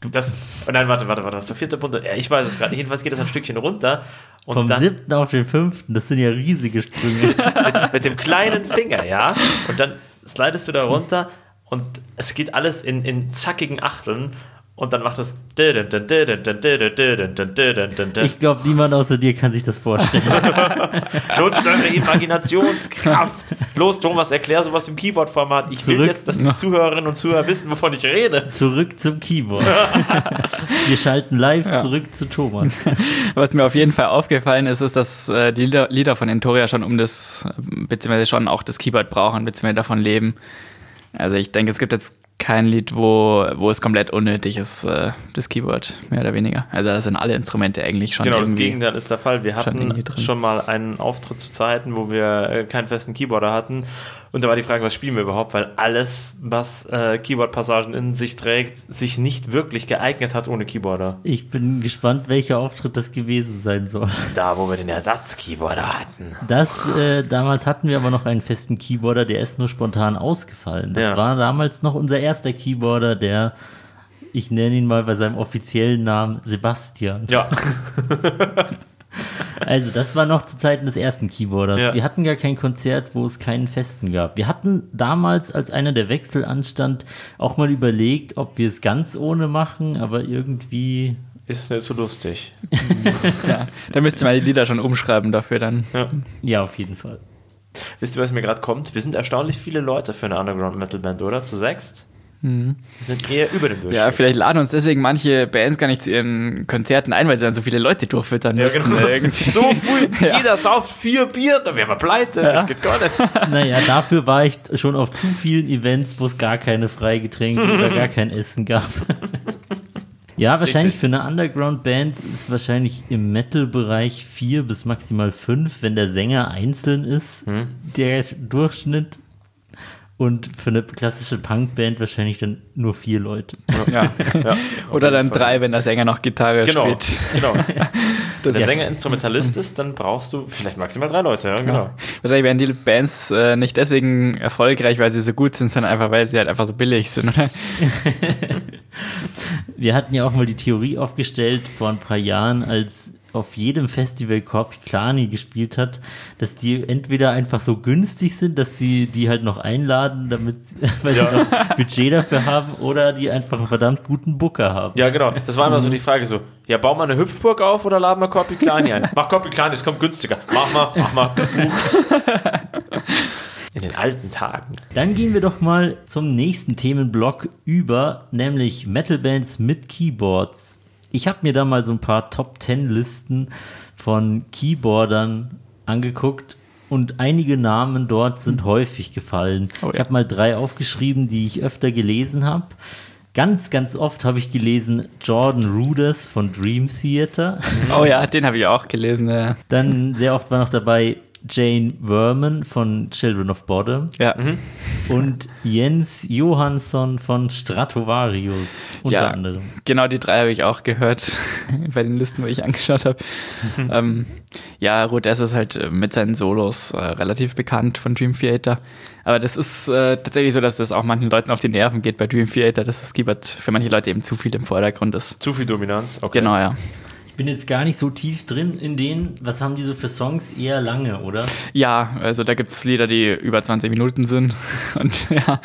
dann das, oh nein, warte, warte, warte, das ist der vierte Bund. Ja, ich weiß es gerade nicht. Jedenfalls geht es ein Stückchen runter und Vom dann siebten auf den fünften, das sind ja riesige Sprünge. mit dem kleinen Finger, ja. Und dann slidest du da runter und es geht alles in, in zackigen Achteln und dann macht es. Ich glaube, niemand außer dir kann sich das vorstellen. Nutzt eure Imaginationskraft. Los, Thomas, erklär sowas im Keyboard-Format. Ich will Zurück. jetzt, dass die Zuhörerinnen und Zuhörer wissen, wovon ich rede. Zurück zum Keyboard. Wir schalten live zurück zu Thomas. Was mir auf jeden Fall aufgefallen ist, ist, dass die Lieder, Lieder von Entoria schon um das, beziehungsweise schon auch das Keyboard brauchen, beziehungsweise davon leben. Also ich denke, es gibt jetzt kein Lied, wo, wo es komplett unnötig ist, äh, das Keyboard, mehr oder weniger. Also da sind alle Instrumente eigentlich schon Genau, das. Gegenteil ist der Fall. Wir hatten drin. schon mal einen Auftritt zu Zeiten, wo wir äh, keinen festen Keyboarder hatten. Und da war die Frage, was spielen wir überhaupt? Weil alles, was äh, Keyboard-Passagen in sich trägt, sich nicht wirklich geeignet hat ohne Keyboarder. Ich bin gespannt, welcher Auftritt das gewesen sein soll. Da, wo wir den Ersatz-Keyboarder hatten. Das, äh, damals hatten wir aber noch einen festen Keyboarder, der ist nur spontan ausgefallen. Das Ja. war damals noch unser erster Keyboarder, der, ich nenne ihn mal bei seinem offiziellen Namen Sebastian. Ja, Also, das war noch zu Zeiten des ersten Keyboarders. Ja. Wir hatten gar kein Konzert, wo es keinen festen gab. Wir hatten damals, als einer der Wechsel anstand, auch mal überlegt, ob wir es ganz ohne machen, aber irgendwie. ist nicht so lustig. Da müsst ihr mal die Lieder schon umschreiben dafür dann. Ja. Ja, auf jeden Fall. Wisst ihr, was mir gerade kommt? Wir sind erstaunlich viele Leute für eine Underground-Metal-Band, oder? Zu sechst? Wir sind eher über dem Durchschnitt. Ja, vielleicht laden uns deswegen manche Bands gar nicht zu ihren Konzerten ein, weil sie dann so viele Leute durchfüttern Ja, müssten. genau. irgendwie. So früh, jeder sauft vier Bier, dann wären wir pleite. Das geht gar nicht. Naja, dafür war ich schon auf zu vielen Events, wo es gar keine Freigetränke oder gar kein Essen gab. Ja, wahrscheinlich richtig. für eine Underground-Band ist wahrscheinlich im Metal-Bereich vier bis maximal fünf, wenn der Sänger einzeln ist, Hm. der Durchschnitt. Und für eine klassische Punkband wahrscheinlich dann nur vier Leute. Ja, ja. Oder dann drei, wenn der Sänger noch Gitarre Genau, spielt. genau. Wenn der Sänger Instrumentalist ist, dann brauchst du vielleicht maximal drei Leute. Ja, genau. Wahrscheinlich werden die Bands äh, nicht deswegen erfolgreich, weil sie so gut sind, sondern einfach, weil sie halt einfach so billig sind, oder? Wir hatten ja auch mal die Theorie aufgestellt vor ein paar Jahren, als auf jedem Festival Corpi Klani gespielt hat, dass die entweder einfach so günstig sind, dass sie die halt noch einladen, damit sie, weil Ja. sie noch Budget dafür haben, oder die einfach einen verdammt guten Booker haben. Ja, genau. Das war immer so die Frage so, ja, bauen wir eine Hüpfburg auf oder laden wir Corpi Klani ein? Mach Corpi Klani, es kommt günstiger. Mach mal, mach mal. Gebucht. In den alten Tagen. Dann gehen wir doch mal zum nächsten Themenblock über, nämlich Metal-Bands mit Keyboards. Ich habe mir da mal so ein paar Top-10-Listen von Keyboardern angeguckt und einige Namen dort sind häufig gefallen. Oh ja. Ich habe mal drei aufgeschrieben, die ich öfter gelesen habe. Ganz, ganz oft habe ich gelesen Jordan Rudess von Dream Theater. Oh ja, den habe ich auch gelesen. Ja. Dann sehr oft war noch dabei Jane Werman von Children of Bodom ja. und Jens Johansson von Stratovarius unter ja, anderem. Genau, die drei habe ich auch gehört bei den Listen, wo ich angeschaut habe. ähm, ja, Rhodes ist halt äh, mit seinen Solos äh, relativ bekannt von Dream Theater. Aber das ist äh, tatsächlich so, dass das auch manchen Leuten auf die Nerven geht bei Dream Theater, dass das Keyboard für manche Leute eben zu viel im Vordergrund ist. Zu viel Dominanz. Okay. Genau, ja. Ich bin jetzt gar nicht so tief drin in denen. Was haben die so für Songs? Eher lange, oder? Ja, also da gibt es Lieder, die über 20 Minuten sind. Und ja,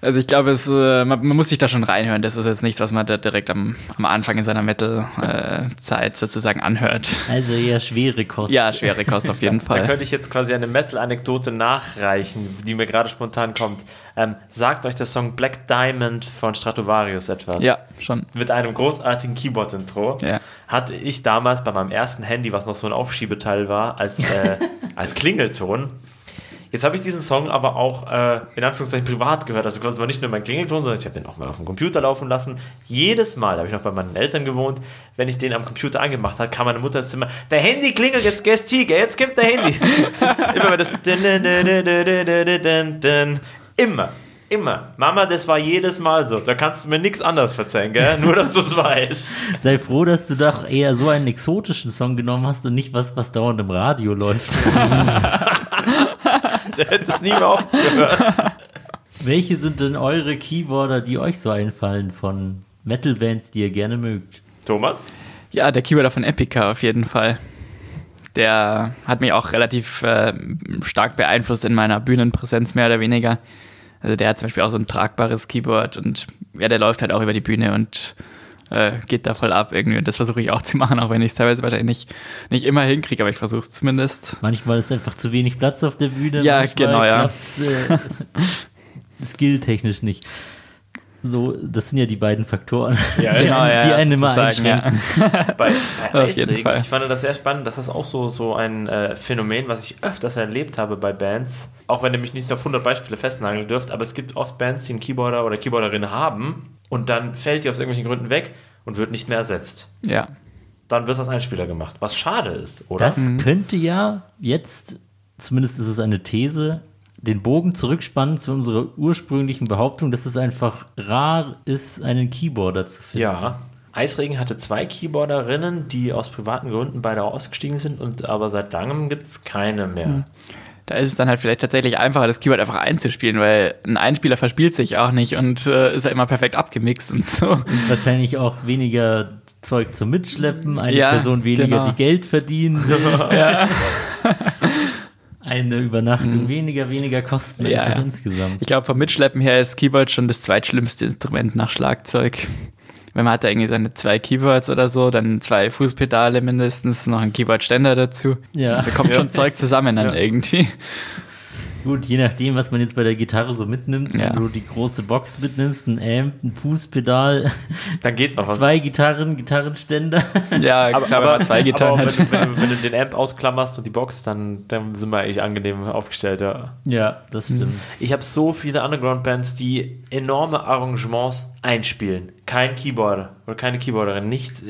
also ich glaube, es, äh, man, man, muss sich da schon reinhören. Das ist jetzt nichts, was man da direkt am, am Anfang in seiner Metal-Zeit sozusagen anhört. Also eher schwere Kost. Ja, schwere Kost auf jeden Fall. Da könnte ich jetzt quasi eine Metal-Anekdote nachreichen, die mir gerade spontan kommt. Ähm, sagt euch der Song Black Diamond von Stratovarius etwas? Ja, schon. Mit einem großartigen Keyboard-Intro. Ja. Hatte ich damals bei meinem ersten Handy, was noch so ein Aufschiebeteil war, als, äh, als Klingelton. Jetzt habe ich diesen Song aber auch äh, in Anführungszeichen privat gehört. Also das war nicht nur mein Klingelton, sondern ich habe den auch mal auf dem Computer laufen lassen. Jedes Mal, da habe ich noch bei meinen Eltern gewohnt, wenn ich den am Computer angemacht habe, kam meine Mutter ins Zimmer, der Handy klingelt, jetzt gehst Tiger, jetzt kommt der Handy. Immer wenn das Immer. Immer. Mama, das war jedes Mal so. Da kannst du mir nichts anderes verzeihen, gell? Nur, dass du es weißt. Sei froh, dass du doch eher so einen exotischen Song genommen hast und nicht was, was dauernd im Radio läuft. Der hätte es nie mehr aufgehört. Welche sind denn eure Keyboarder, die euch so einfallen von Metal-Bands, die ihr gerne mögt? Thomas? Ja, der Keyboarder von Epica auf jeden Fall. Der hat mich auch relativ äh, stark beeinflusst in meiner Bühnenpräsenz, mehr oder weniger. Also der hat zum Beispiel auch so ein tragbares Keyboard und ja, der läuft halt auch über die Bühne und äh, geht da voll ab irgendwie. Und das versuche ich auch zu machen, auch wenn ich es teilweise wahrscheinlich nicht, nicht immer hinkriege, aber ich versuche es zumindest. Manchmal ist einfach zu wenig Platz auf der Bühne. Ja, genau, ja. Äh, skilltechnisch nicht. So, das sind ja die beiden Faktoren, Ja, die, genau, ja, die einen immer einschränken. Bei, bei jeden Eisregen, Fall. ich fand das sehr spannend. Das ist auch so, so ein äh, Phänomen, was ich öfters erlebt habe bei Bands. Auch wenn ihr mich nicht auf 100 Beispiele festnageln dürft, aber es gibt oft Bands, die einen Keyboarder oder Keyboarderin haben und dann fällt die aus irgendwelchen Gründen weg und wird nicht mehr ersetzt. Ja. Dann wird das Einspieler gemacht, was schade ist, oder? Das könnte ja jetzt, zumindest ist es eine These, den Bogen zurückspannen zu unserer ursprünglichen Behauptung, dass es einfach rar ist, einen Keyboarder zu finden. ja. Eisregen hatte zwei Keyboarderinnen, die aus privaten Gründen beide ausgestiegen sind, und aber seit langem gibt es keine mehr. Da ist es dann halt vielleicht tatsächlich einfacher, das Keyboard einfach einzuspielen, weil ein Einspieler verspielt sich auch nicht und äh, ist ja immer perfekt abgemixt und so. Und wahrscheinlich auch weniger Zeug zum Mitschleppen, eine Ja, Person weniger, genau. die Geld verdient, ja. eine Übernachtung weniger, weniger Kosten Ja, ja. insgesamt. Ich glaube, vom Mitschleppen her ist Keyboard schon das zweitschlimmste Instrument nach Schlagzeug. Wenn man hat da irgendwie seine zwei Keyboards oder so, dann zwei Fußpedale mindestens, noch ein Keyboard-Ständer dazu. Ja. Da kommt schon Zeug zusammen dann Ja. irgendwie. Gut, je nachdem, was man jetzt bei der Gitarre so mitnimmt, Ja. wenn du die große Box mitnimmst, ein Amp, ein Fußpedal, Dann geht's noch. zwei Gitarren, Gitarrenständer. Ja, klar, wenn man zwei Gitarren aber hat. wenn, wenn, du, wenn du den Amp ausklammerst und die Box, dann, dann sind wir eigentlich angenehm aufgestellt. Ja. Ja, das stimmt. Ich habe so viele Underground-Bands, die enorme Arrangements einspielen. Kein Keyboarder oder keine Keyboarderin, nicht,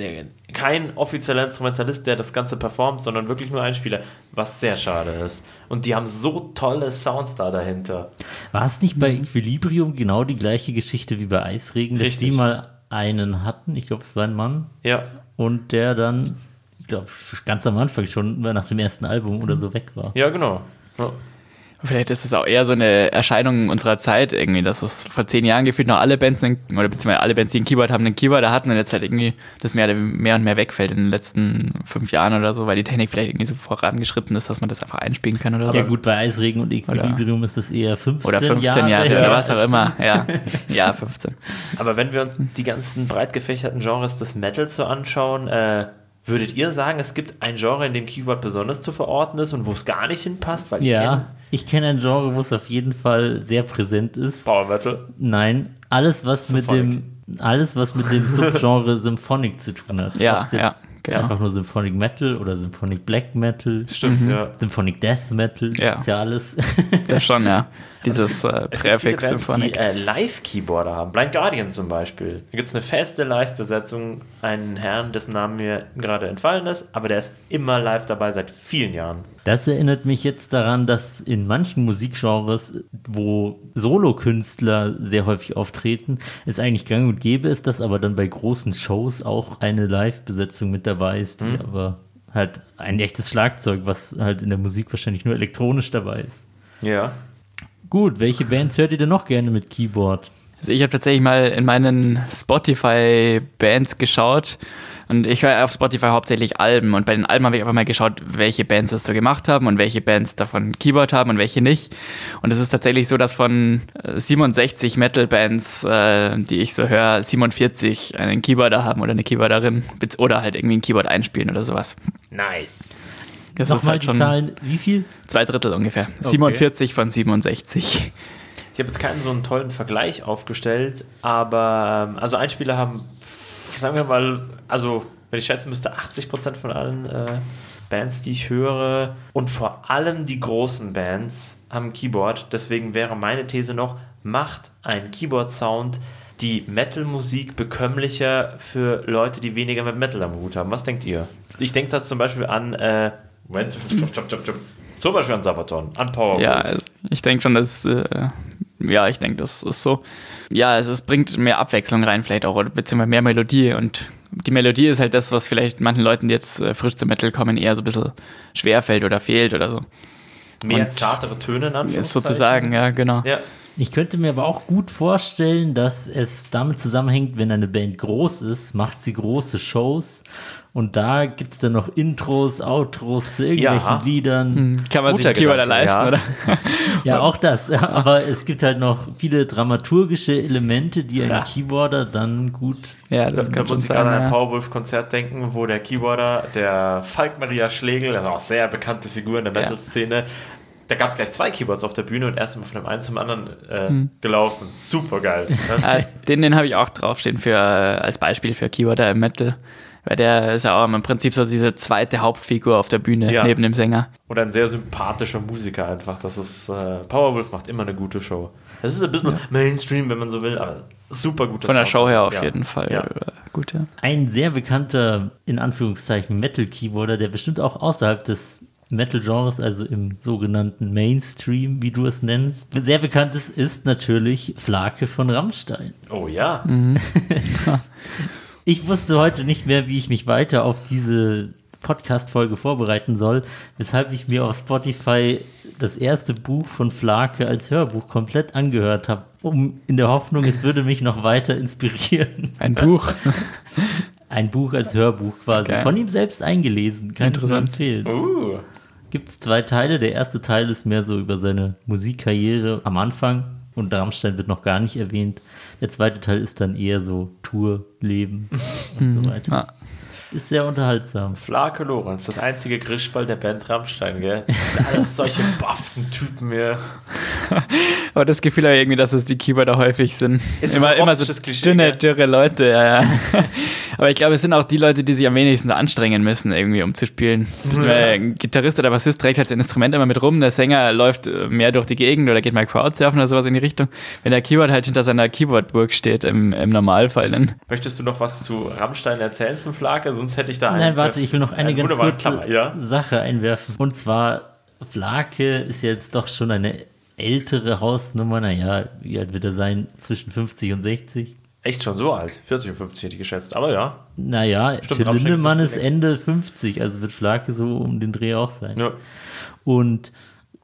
kein offizieller Instrumentalist, der das Ganze performt, sondern wirklich nur Einspieler, was sehr schade ist. Und die haben so tolle Sounds da dahinter. War es nicht bei Equilibrium genau die gleiche Geschichte wie bei Eisregen, dass Richtig. die mal einen hatten, ich glaube, es war ein Mann, Ja, und der dann, ich glaube, ganz am Anfang schon nach dem ersten Album oder so weg war. ja genau. Ja. Vielleicht ist es auch eher so eine Erscheinung unserer Zeit irgendwie, dass es vor zehn Jahren gefühlt noch alle Bands, einen, oder beziehungsweise alle Bands, die ein Keyboard haben, einen Keyboarder hatten und jetzt halt irgendwie das mehr, mehr und mehr wegfällt in den letzten fünf Jahren oder so, weil die Technik vielleicht irgendwie so vorangeschritten ist, dass man das einfach einspielen kann oder so. Ja gut, bei Eisregen und Equilibrium ist das eher 15 Oder 15 Jahre, Jahre, oder was auch immer. Ja, ja 15. Aber wenn wir uns die ganzen breit gefächerten Genres des Metals so anschauen, äh, Würdet ihr sagen, es gibt ein Genre, in dem Keyboard besonders zu verorten ist und wo es gar nicht hinpasst? Weil ich Ja, kenne ich kenne ein Genre, wo es auf jeden Fall sehr präsent ist. Power Metal. Nein, alles was mit dem alles was mit dem Subgenre Symphonic zu tun hat. Ja, ja, genau. Einfach nur Symphonic Metal oder Symphonic Black Metal, Stimmt, ja. Symphonic Death Metal, Ja. ist ja alles. Das schon, ja. Dieses äh, Präfix Bands, die Symphonic. äh, Live-Keyboarder haben. Blind Guardian zum Beispiel. Da gibt es eine feste Live-Besetzung. Einen Herrn, dessen Name mir gerade entfallen ist, aber der ist immer live dabei seit vielen Jahren. Das erinnert mich jetzt daran, dass in manchen Musikgenres, wo Solokünstler sehr häufig auftreten, es eigentlich gang und gäbe ist, dass aber dann bei großen Shows auch eine Live-Besetzung mit dabei ist, die aber halt ein echtes Schlagzeug, was halt in der Musik wahrscheinlich nur elektronisch dabei ist. Ja. Gut, welche Bands hört ihr denn noch gerne mit Keyboard? Also ich habe tatsächlich mal in meinen Spotify-Bands geschaut und ich höre auf Spotify hauptsächlich Alben und bei den Alben habe ich einfach mal geschaut, welche Bands das so gemacht haben und welche Bands davon Keyboard haben und welche nicht. Und es ist tatsächlich so, dass von äh, 67 Metal-Bands, äh, die ich so höre, 47 einen Keyboarder haben oder eine Keyboarderin oder halt irgendwie ein Keyboard einspielen oder sowas. Nice. Das Nochmal halt die Zahlen, wie viel? zwei Drittel ungefähr. 47 von 67. Ich habe jetzt keinen so einen tollen Vergleich aufgestellt, aber ähm, also Einspieler haben, sagen wir mal, also wenn ich schätzen müsste, 80% von allen äh, Bands, die ich höre und vor allem die großen Bands haben Keyboard. Deswegen wäre meine These noch, macht ein Keyboard-Sound die Metal-Musik bekömmlicher für Leute, die weniger mit Metal am Hut haben. Was denkt ihr? Ich denke das zum Beispiel an, äh, Moment, stopp, stopp, stopp, stopp. zum Beispiel an Sabaton, an Power. Ja, also ich denke schon, dass, äh, ja, ich denke, das ist so. Ja, es, es bringt mehr Abwechslung rein, vielleicht auch, oder beziehungsweise mehr Melodie. Und die Melodie ist halt das, was vielleicht manchen Leuten, die jetzt äh, frisch zum Metal kommen, eher so ein bisschen schwerfällt oder fehlt oder so. mehr und- zartere Töne in Ist sozusagen, ja, genau. Ja, Ich könnte mir aber auch gut vorstellen, dass es damit zusammenhängt, wenn eine Band groß ist, macht sie große Shows und da gibt es dann noch Intros, Outros zu irgendwelchen Ja. Liedern. Kann man Guter sich Keyboarder Gedanke, leisten, ja. oder? Ja, auch das. Ja, aber es gibt halt noch viele dramaturgische Elemente, die ein Ja. Keyboarder dann gut. Ja, Da, das da kann muss schon ich gerade an ein. Powerwolf-Konzert denken, wo der Keyboarder, der Falk Maria Schlegel, also auch sehr bekannte Figur in der Ja. Metal-Szene, da gab es gleich zwei Keyboards auf der Bühne und erst mal von dem einen zum anderen äh, Hm. gelaufen. Super geil. Den den habe ich auch draufstehen für, äh, als Beispiel für Keyboarder im Metal. Weil der ist ja auch im Prinzip so diese zweite Hauptfigur auf der Bühne Ja. neben dem Sänger. Und ein sehr sympathischer Musiker einfach. Das ist, äh, Powerwolf macht immer eine gute Show. Es ist ein bisschen Mainstream, wenn man so will, aber super gut. Von der Show her auf ja. jeden Fall. Ja. äh, Gut, ja. Ein sehr bekannter, in Anführungszeichen, Metal-Keyboarder, der bestimmt auch außerhalb des Metal-Genres, also im sogenannten Mainstream, wie du es nennst, sehr bekannt ist, ist natürlich Flake von Rammstein. Oh ja. Ich wusste heute nicht mehr, wie ich mich weiter auf diese Podcast-Folge vorbereiten soll, weshalb ich mir auf Spotify das erste Buch von Flake als Hörbuch komplett angehört habe, um in der Hoffnung, es würde mich noch weiter inspirieren. Ein Buch. Ein Buch als Hörbuch quasi, Okay. von ihm selbst eingelesen, kann ich Interessant. empfehlen. Uh. Gibt es zwei Teile. Der erste Teil ist mehr so über seine Musikkarriere am Anfang und Rammstein wird noch gar nicht erwähnt. Der zweite Teil ist dann eher so Tour, Leben und so weiter. Ja. Ist sehr unterhaltsam. Flake Lorenz, das einzige Grischball der Band Rammstein, gell? Alles solche bufften Typen hier. Aber das Gefühl habe ich irgendwie, dass es die Keyboarder häufig sind. Ist immer, so immer so Klischee, dünne, gell? dürre Leute, ja, ja. Aber ich glaube, es sind auch die Leute, die sich am wenigsten anstrengen müssen, irgendwie, um zu spielen. Beziehungsweise Ein Gitarrist oder Bassist trägt halt sein Instrument immer mit rum, der Sänger läuft äh, mehr durch die Gegend oder geht mal Crowdsurfen oder sowas in die Richtung. Wenn der Keyboard halt hinter seiner Keyboardburg steht, im, im Normalfall, dann Möchtest du noch was zu Rammstein erzählen zum Flake? Sonst hätte ich da einen. Nein, warte, ich will noch eine einen ganz kurze Klammer, ja? Sache einwerfen. Und zwar, Flake ist jetzt doch schon eine ältere Hausnummer. Naja, wie alt wird er sein? Zwischen 50 und 60? Echt schon so alt. 40 und 50 hätte ich geschätzt. Aber ja. Naja, Stimmt, Lindemann ist Ende 50, also wird Flake so um den Dreh auch sein. ja. Und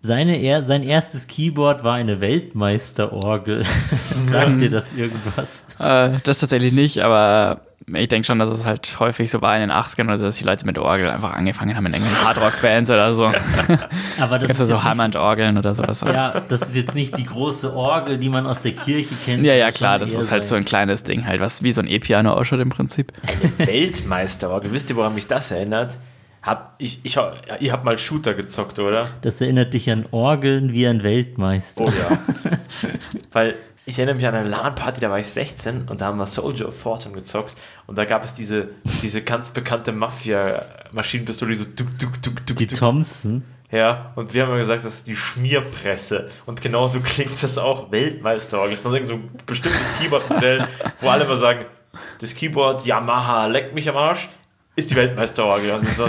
Seine er sein erstes Keyboard war eine Weltmeisterorgel. Sagt dir das irgendwas? Äh, das tatsächlich nicht, aber ich denke schon, dass es halt häufig so war in den 80ern oder so, dass die Leute mit Orgel einfach angefangen haben in irgendwelchen Hardrock-Bands oder so. Aber das Gibt es ja ist so Hammond-Orgeln oder sowas. Ja, das ist jetzt nicht die große Orgel, die man aus der Kirche kennt. Ja, ja, klar, das ist halt so ein kleines Ding halt, was wie so ein E-Piano ausschaut im Prinzip. Eine Weltmeisterorgel. Wisst ihr, woran mich das erinnert? Hab, ich, ich, ja, ihr habt mal Shooter gezockt, oder? Das erinnert dich an Orgeln wie ein Weltmeister. Oh ja. Weil ich erinnere mich an eine LAN-Party, da war ich 16 und da haben wir Soldier of Fortune gezockt und da gab es diese, diese ganz bekannte Mafia-Maschinenpistole, die so tuk, tuk, tuk, tuk, Die tuk. Thompson. Ja, und wir haben immer gesagt, das ist die Schmierpresse. Und genauso klingt das auch Weltmeisterorgel. Das ist so ein bestimmtes Keyboard-Modell, wo alle immer sagen, das Keyboard Yamaha leckt mich am Arsch, ist die Weltmeisterorgel. Und so,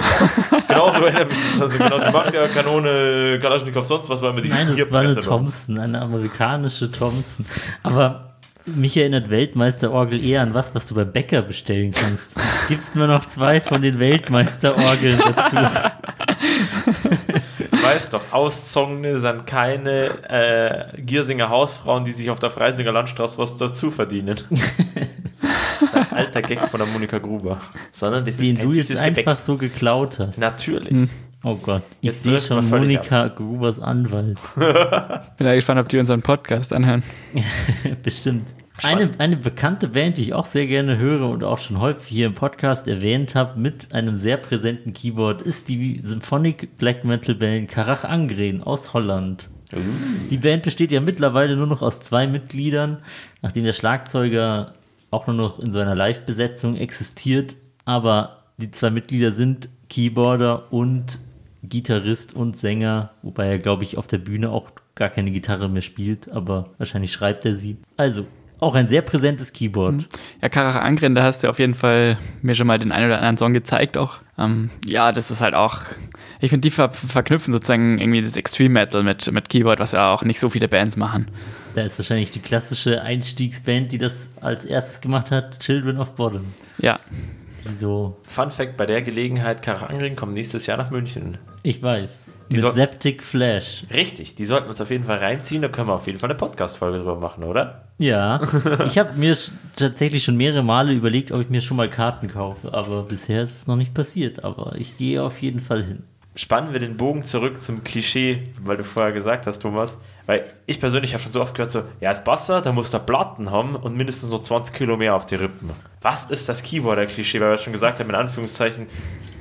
genauso erinnert mich das. Also genau, die Mafia-Kanone, Kalaschnikow, sonst was war die Nein, das war eine bei. Thompson, eine amerikanische Thompson. Aber mich erinnert Weltmeisterorgel eher an was, was du beim Bäcker bestellen kannst. Gibst mir noch zwei von den Weltmeisterorgeln dazu. Weiß doch, Auszogene sind keine äh, Giersinger Hausfrauen, die sich auf der Freisinger Landstraße was dazu verdienen. ein alter Gag von der Monika Gruber. Sondern das Den ist du jetzt süßes einfach Gebäck. so geklaut hast. Natürlich. Oh Gott, ich Jetzt sehe schon Monika Grubers Anwalt. Bin ja gespannt, ob die unseren Podcast anhören. Bestimmt. Eine, eine bekannte Band, die ich auch sehr gerne höre und auch schon häufig hier im Podcast erwähnt habe, mit einem sehr präsenten Keyboard, ist die Symphonic Black Metal Band Karach Angren aus Holland. Die Band besteht ja mittlerweile nur noch aus zwei Mitgliedern, nachdem der Schlagzeuger auch nur noch in so einer Live-Besetzung existiert. Aber die zwei Mitglieder sind Keyboarder und Gitarrist und Sänger, wobei er, glaube ich, auf der Bühne auch gar keine Gitarre mehr spielt, aber wahrscheinlich schreibt er sie. Also, auch ein sehr präsentes Keyboard. Ja, Karach Angren, da hast du auf jeden Fall mir schon mal den einen oder anderen Song gezeigt auch. Ähm, ja, das ist halt auch, ich finde, die ver verknüpfen sozusagen irgendwie das Extreme Metal mit, mit Keyboard, was ja auch nicht so viele Bands machen. Da ist wahrscheinlich die klassische Einstiegsband, die das als erstes gemacht hat, Children of Bottom. Ja, Die so, Fun Fact: Bei der Gelegenheit, Karangring kommt nächstes Jahr nach München. ich weiß, Die mit Septic Flash. Richtig, die sollten wir uns auf jeden Fall reinziehen. Da können wir auf jeden Fall eine Podcast-Folge drüber machen, oder? Ja, ich habe mir tatsächlich schon mehrere Male überlegt, ob ich mir schon mal Karten kaufe, aber bisher ist es noch nicht passiert. Aber ich gehe auf jeden Fall hin. Spannen wir den Bogen zurück zum Klischee, weil du vorher gesagt hast, Thomas. Weil ich persönlich habe schon so oft gehört, so, ja, als Basser, da muss der Platten haben und mindestens noch 20 Kilo mehr auf die Rippen. Was ist das Keyboarder-Klischee? Weil wir schon gesagt haben, in Anführungszeichen,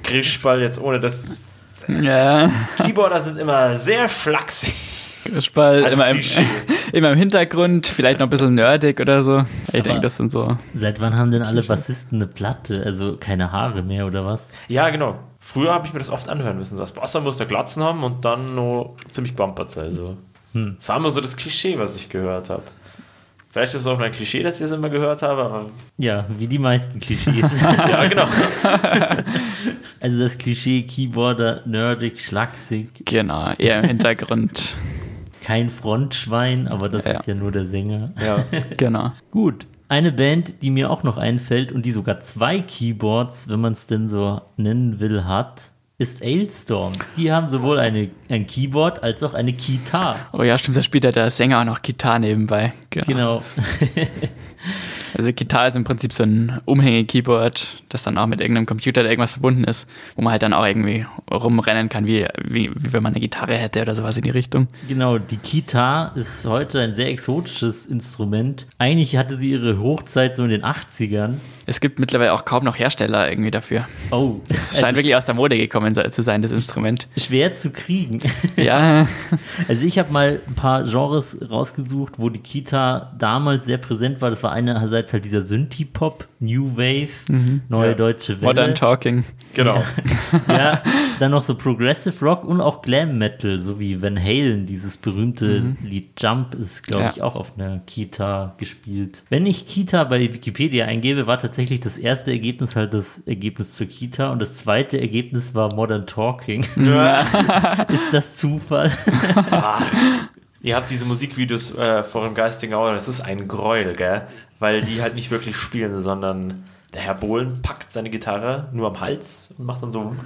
Grischball jetzt ohne das. ja. Keyboarder sind immer sehr schlaksig. Spall Als immer im, Klischee. immer im Hintergrund, vielleicht noch ein bisschen nerdig oder so. Ich denke, das sind so. Seit wann haben denn alle Bassisten eine Platte? Also keine Haare mehr oder was? Ja, genau. Früher habe ich mir das oft anhören müssen. So, als Basser muss der Glatzen haben und dann noch ziemlich bumpert sein. So. Das war immer so das Klischee, was ich gehört habe. Vielleicht ist es auch nur ein Klischee, dass ich das immer gehört habe, aber Ja, wie die meisten Klischees. ja, genau. also das Klischee Keyboarder, nerdig, schlaksig, Genau, eher im Hintergrund. kein Frontschwein, aber das Ja. ist ja nur der Sänger. Ja. genau. Gut. Eine Band, die mir auch noch einfällt und die sogar zwei Keyboards, wenn man es denn so nennen will, hat, ist Ailstorm. Die haben sowohl eine, ein Keyboard als auch eine Keytar. Oh ja, stimmt, da spielt ja der Sänger auch noch Gitarre nebenbei. Genau. Genau. Also Gitarre ist im Prinzip so ein Umhänge-Keyboard, das dann auch mit irgendeinem Computer oder irgendwas verbunden ist, wo man halt dann auch irgendwie rumrennen kann, wie, wie, wie wenn man eine Gitarre hätte oder sowas in die Richtung. Genau, die Kitar ist heute ein sehr exotisches Instrument. Eigentlich hatte sie ihre Hochzeit so in den 80ern. Es gibt mittlerweile auch kaum noch Hersteller irgendwie dafür. Oh, Es scheint wirklich aus der Mode gekommen zu sein, das Instrument. schwer zu kriegen. Ja, Also ich habe mal ein paar Genres rausgesucht, wo die Kita damals sehr präsent war. Das war einerseits halt dieser Synthie-Pop, New Wave, Neue Ja. Deutsche Welle. Modern Talking. Genau. Ja, dann noch so Progressive Rock und auch Glam Metal, so wie Van Halen, dieses berühmte Lied Jump ist, glaube Ja. ich, auch auf einer Kita gespielt. Wenn ich Kita bei Wikipedia eingebe, war tatsächlich das erste Ergebnis halt das Ergebnis zur Kita und das zweite Ergebnis war Modern Talking. ist das Zufall? Ihr habt diese Musikvideos äh, vor dem geistigen Auge, das ist ein Gräuel, gell? Weil die halt nicht wirklich spielen, sondern der Herr Bohlen packt seine Gitarre nur am Hals und macht dann so.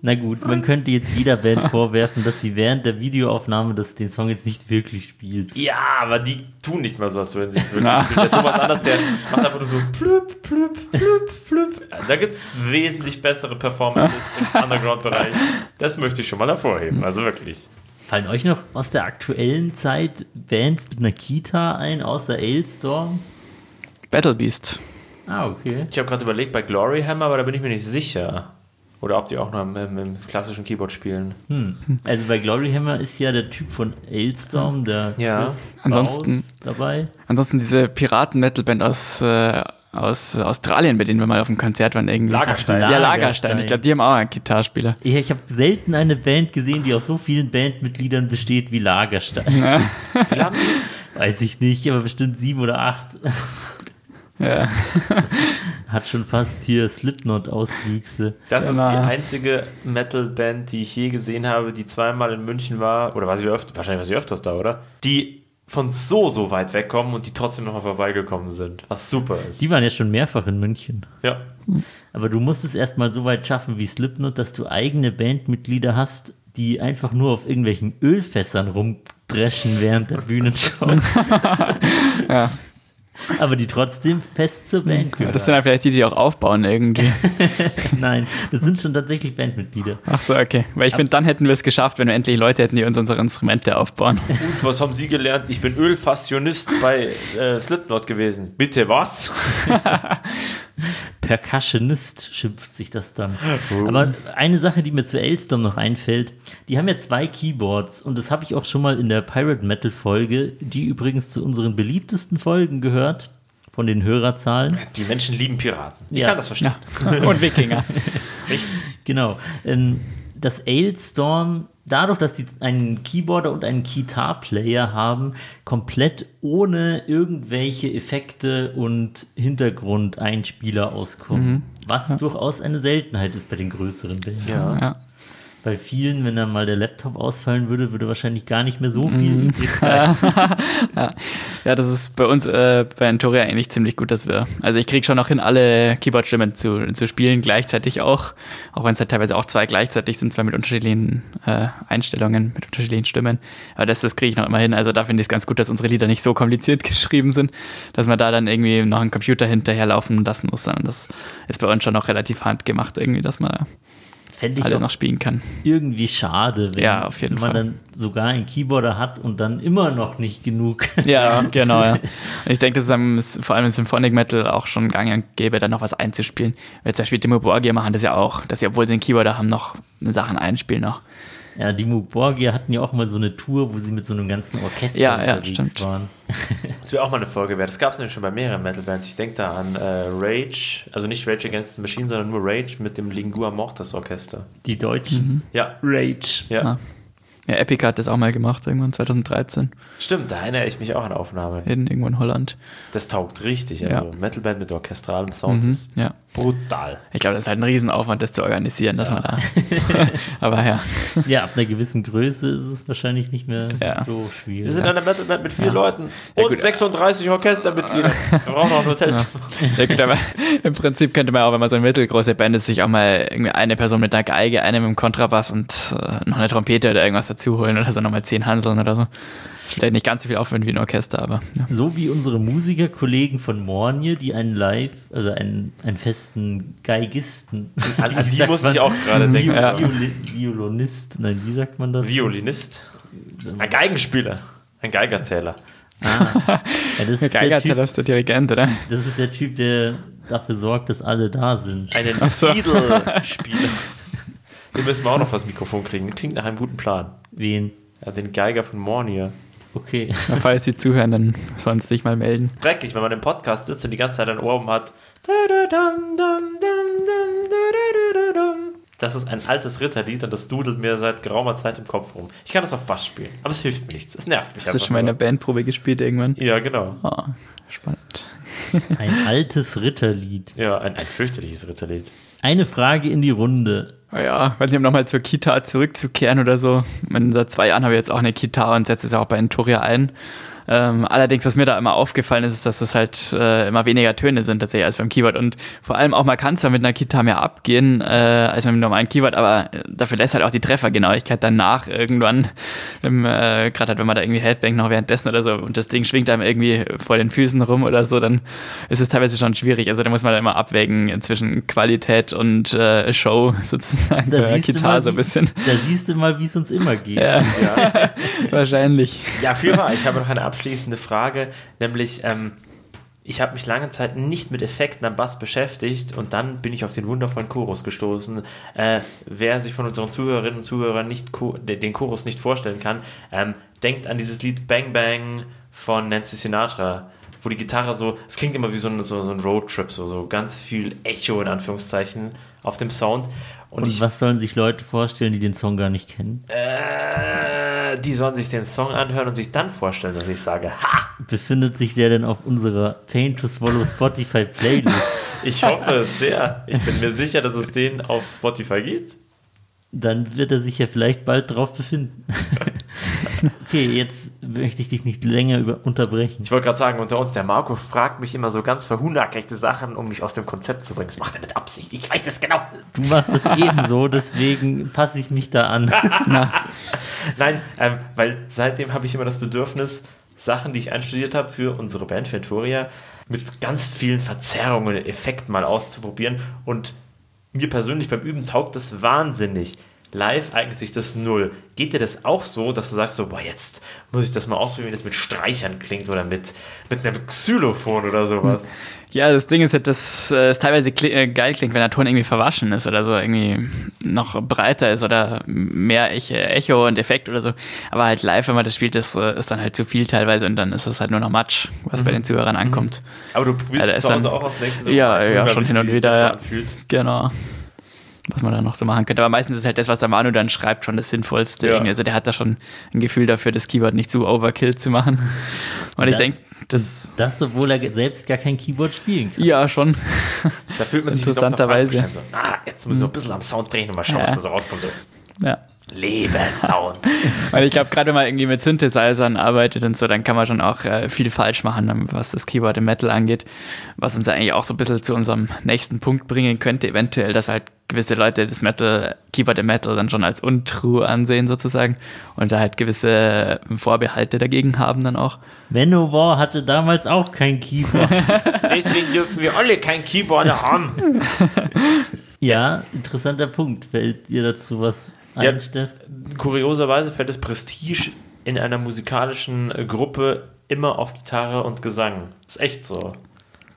Na gut, man könnte jetzt jeder Band vorwerfen, dass sie während der Videoaufnahme das, den Song jetzt nicht wirklich spielt. Ja, aber die tun nicht mal so, als würden sie es wirklich spielen. Der Thomas Anders, der macht einfach nur so plüp, plüp, plüp, plüp. Da gibt es wesentlich bessere Performances im Underground-Bereich. Das möchte ich schon mal hervorheben, also wirklich. Fallen euch noch aus der aktuellen Zeit Bands mit einer Kita ein, außer Ailstorm? Battle Beast. Ah, okay. Ich habe gerade überlegt bei Glory Hammer, aber da bin ich mir nicht sicher. Oder ob die auch noch im, im, im klassischen Keyboard spielen. Hm. Also bei Glory Hammer ist ja der Typ von Ailstorm, der Ja. Chris Ansonsten- Baus, dabei. Ansonsten diese Piraten-Metal-Band aus, äh, aus Australien, bei denen wir mal auf dem Konzert waren. Irgendwie. Lagerstein. Ja, Lagerstein. Lagerstein. Ich glaube, die haben auch einen Gitarrespieler. Ich, ich habe selten eine Band gesehen, die aus so vielen Bandmitgliedern besteht wie Lagerstein. Weiß ich nicht, aber bestimmt sieben oder acht. Ja. Hat schon fast hier Slipknot-Auswüchse. Das ist Genau. die einzige Metal-Band, die ich je gesehen habe, die zweimal in München war. Oder war sie öfter, wahrscheinlich war sie öfters da, oder? Die von so, so weit wegkommen und die trotzdem nochmal vorbeigekommen sind. Was super ist. Die waren ja schon mehrfach in München. ja. Aber du musst es erstmal so weit schaffen wie Slipknot, dass du eigene Bandmitglieder hast, die einfach nur auf irgendwelchen Ölfässern rumdreschen während der Bühnenshow. Ja. Aber die trotzdem fest zur Band gehören. Das sind ja vielleicht die, die auch aufbauen irgendwie. Nein, das sind schon tatsächlich Bandmitglieder. Ach so, okay. Weil ich finde, dann hätten wir es geschafft, wenn wir endlich Leute hätten, die uns unsere Instrumente aufbauen. Und was haben Sie gelernt? Ich bin Ölfassionist bei äh, Slipknot gewesen. Bitte was? Percussionist schimpft sich das dann. Aber eine Sache, die mir zu Elstorm noch einfällt, die haben ja zwei Keyboards und das habe ich auch schon mal in der Pirate Metal Folge, die übrigens zu unseren beliebtesten Folgen gehört, von den Hörerzahlen. Die Menschen lieben Piraten. Ich Ja. kann das verstehen. Und Wikinger. Richtig. Genau. Ähm, das Ailstorm, dadurch, dass die einen Keyboarder und einen Keytar-Player haben, komplett ohne irgendwelche Effekte und Hintergrundeinspieler auskommen. Was durchaus eine Seltenheit ist bei den größeren Bands. Ja. Ja. Bei vielen, wenn dann mal der Laptop ausfallen würde, würde wahrscheinlich gar nicht mehr so viel bleiben. Ja, das ist bei uns äh, bei Antoria eigentlich ziemlich gut, dass wir. Also ich kriege schon noch hin, alle Keyboard-Stimmen zu, zu spielen, gleichzeitig auch. Auch wenn es halt teilweise auch zwei gleichzeitig sind, zwei mit unterschiedlichen äh, Einstellungen, mit unterschiedlichen Stimmen. Aber das, das kriege ich noch immer hin. Also da finde ich es ganz gut, dass unsere Lieder nicht so kompliziert geschrieben sind, dass man da dann irgendwie noch einen Computer hinterherlaufen lassen muss, sondern das ist bei uns schon noch relativ handgemacht, irgendwie, dass man Fände ich alle noch spielen kann. irgendwie schade, wenn, Ja, auf jeden wenn man Fall. dann sogar einen Keyboarder hat und dann immer noch nicht genug. Ja, genau, ja. Ich denke, das ist vor allem im Symphonic Metal auch schon gang und gäbe, da noch was einzuspielen. Weil zum Beispiel Demo Borgia machen das ja auch, dass sie, obwohl sie einen Keyboarder haben, noch Sachen einspielen noch. Ja, die Muborgia hatten ja auch mal so eine Tour, wo sie mit so einem ganzen Orchester Ja, ja, unterwegs stimmt. waren. Das wäre auch mal eine Folge wert. Das gab es nämlich schon bei mehreren Metal-Bands. Ich denke da an äh, Rage, also nicht Rage Against the Machine, sondern nur Rage mit dem Lingua Mortis Orchester. Die Deutschen. Ja, Rage. ja. Ah. Ja, Epic hat das auch mal gemacht, irgendwann 2013, Stimmt, da erinnere ich mich auch an Aufnahmen. in, irgendwo in Holland. Das taugt richtig. Also Ja. Metalband mit orchestralem Sound Mhm, ist ja. Brutal. Ich glaube, das ist halt ein Riesenaufwand, das zu organisieren, dass man da. Aber ja, Ja, ab einer gewissen Größe ist es wahrscheinlich nicht mehr Ja. so schwierig. Wir sind eine Metalband mit vier Ja. Leuten Ja, und gut. 36 Orchestermitglieder. Wir brauchen auch ein Hotelzimmer. ja gut, aber im Prinzip könnte man auch, wenn man so eine mittelgroße Band ist, sich auch mal irgendwie eine Person mit einer Geige, eine mit einem Kontrabass und äh, noch eine Trompete oder irgendwas dazu holen oder so nochmal zehn Hanseln oder so. Das ist vielleicht nicht ganz so viel Aufwand wie ein Orchester, aber ja. So wie unsere Musikerkollegen von Mornie, die einen Live, also einen, einen festen Geigisten. An, an Wie die musste man? ich auch gerade denken. Viol Ja. Violi Violinist, nein, wie sagt man das? Violinist. Ein Geigenspieler. Ein Geigerzähler. Ja, das, ist der Geigerzähler typ, ist der Dirigent, oder? das ist der Typ, der dafür sorgt, dass alle da sind. Einen so. Fiedel-Spieler. Den müssen wir auch noch fürs Mikrofon kriegen. Klingt nach einem guten Plan. Wen? Ja, den Geiger von Mornier. Okay. Falls Sie zuhören, dann sollen Sie sich mal melden. Schrecklich, wenn man im Podcast sitzt und die ganze Zeit ein Ohr oben hat. Das ist ein altes Ritterlied und das dudelt mir seit geraumer Zeit im Kopf rum. Ich kann das auf Bass spielen, aber es hilft mir nichts. Es nervt mich Hast du schon mal in der. Bandprobe gespielt irgendwann? Ja, genau. Oh, spannend. Ein altes Ritterlied. Ja, ein, ein fürchterliches Ritterlied. Eine Frage in die Runde. Oh ja, weiß nicht, um nochmal zur Kita zurückzukehren oder so. Ich meine, seit zwei Jahren habe ich jetzt auch eine Kita und setze es auch bei Entoria ein. Ähm, allerdings, was mir da immer aufgefallen ist, ist, dass es halt äh, immer weniger Töne sind tatsächlich als beim Keyboard. Und vor allem auch, man kann zwar mit einer Gitarre mehr abgehen äh, als mit einem normalen Keyboard, aber dafür lässt halt auch die Treffergenauigkeit danach irgendwann, äh, gerade halt, wenn man da irgendwie Headbang noch währenddessen oder so und das Ding schwingt einem irgendwie vor den Füßen rum oder so, dann ist es teilweise schon schwierig. Also da muss man dann immer abwägen zwischen Qualität und äh, Show sozusagen Da bei Gitarre mal, so ein bisschen. Da siehst du mal, wie es uns immer geht. Ja, wahrscheinlich. Ja, für wahr. Ich habe noch eine abschließende Frage, nämlich ähm, ich habe mich lange Zeit nicht mit Effekten am Bass beschäftigt und dann bin ich auf den wundervollen Chorus gestoßen. Äh, wer sich von unseren Zuhörerinnen und Zuhörern nicht den Chorus nicht vorstellen kann, ähm, denkt an dieses Lied Bang Bang von Nancy Sinatra, wo die Gitarre so, es klingt immer wie so ein, so, so ein Roadtrip, so, so ganz viel Echo in Anführungszeichen auf dem Sound. Und, Und ich, was sollen sich Leute vorstellen, die den Song gar nicht kennen? äh, die sollen sich den Song anhören und sich dann vorstellen, dass ich sage, ha! Befindet sich der denn auf unserer Pain to Swallow Spotify Playlist? Ich hoffe es sehr. Ich bin mir sicher, dass es den auf Spotify gibt. Dann wird er sich ja vielleicht bald drauf befinden. okay, jetzt möchte ich dich nicht länger über unterbrechen. Ich wollte gerade sagen, unter uns, der Marco fragt mich immer so ganz verhundertgeckte Sachen, um mich aus dem Konzept zu bringen. Das macht er mit Absicht. Ich weiß das genau. Du machst es ebenso, deswegen passe ich mich da an. Nein, ähm, weil seitdem habe ich immer das Bedürfnis, Sachen, die ich einstudiert habe für unsere Band Venturia, mit ganz vielen Verzerrungen und Effekten mal auszuprobieren. Und mir persönlich beim Üben taugt das wahnsinnig. Live eignet sich das null. Geht dir das auch so, dass du sagst so, boah, jetzt muss ich das mal ausprobieren, wie das mit Streichern klingt oder mit, mit einem Xylophon oder sowas? Ja, das Ding ist halt, dass äh, es teilweise kli äh, geil klingt, wenn der Ton irgendwie verwaschen ist oder so irgendwie noch breiter ist oder mehr Echo, und Effekt oder so. Aber halt live, wenn man das spielt, ist, äh, ist dann halt zu viel teilweise und dann ist es halt nur noch Matsch, was bei den Zuhörern ankommt. Aber du probierst es zu Hause dann- auch aus nächstes Ja, ja, schon hin und wieder, ja. anfühlt. Genau. Was man da noch so machen könnte. Aber meistens ist halt das, was der Manu dann schreibt, schon das Sinnvollste. Ja. Also der hat da schon ein Gefühl dafür, das Keyboard nicht zu overkill zu machen. Und ich Ja. denke, das, Das, obwohl er selbst gar kein Keyboard spielen kann. ja, schon. Da fühlt man sich. Interessanterweise. So, ah, jetzt muss ich noch ein bisschen am Sound drehen und mal schauen, Ja. was da so rauskommt. So, Ja. Lebesound. Weil ich glaube, gerade wenn man irgendwie mit Synthesizern arbeitet und so, dann kann man schon auch äh, viel falsch machen, was das Keyboard im Metal angeht. Was uns eigentlich auch so ein bisschen zu unserem nächsten Punkt bringen könnte, eventuell, dass halt gewisse Leute das Metal, Keyboard im Metal dann schon als untrue ansehen sozusagen und da halt gewisse Vorbehalte dagegen haben dann auch. Manowar hatte damals auch kein Keyboard. Deswegen dürfen wir alle kein Keyboarder haben. ja, interessanter Punkt. Fällt dir dazu was ein, Ja. Steff? Kurioserweise fällt das Prestige in einer musikalischen Gruppe immer auf Gitarre und Gesang. Ist echt so.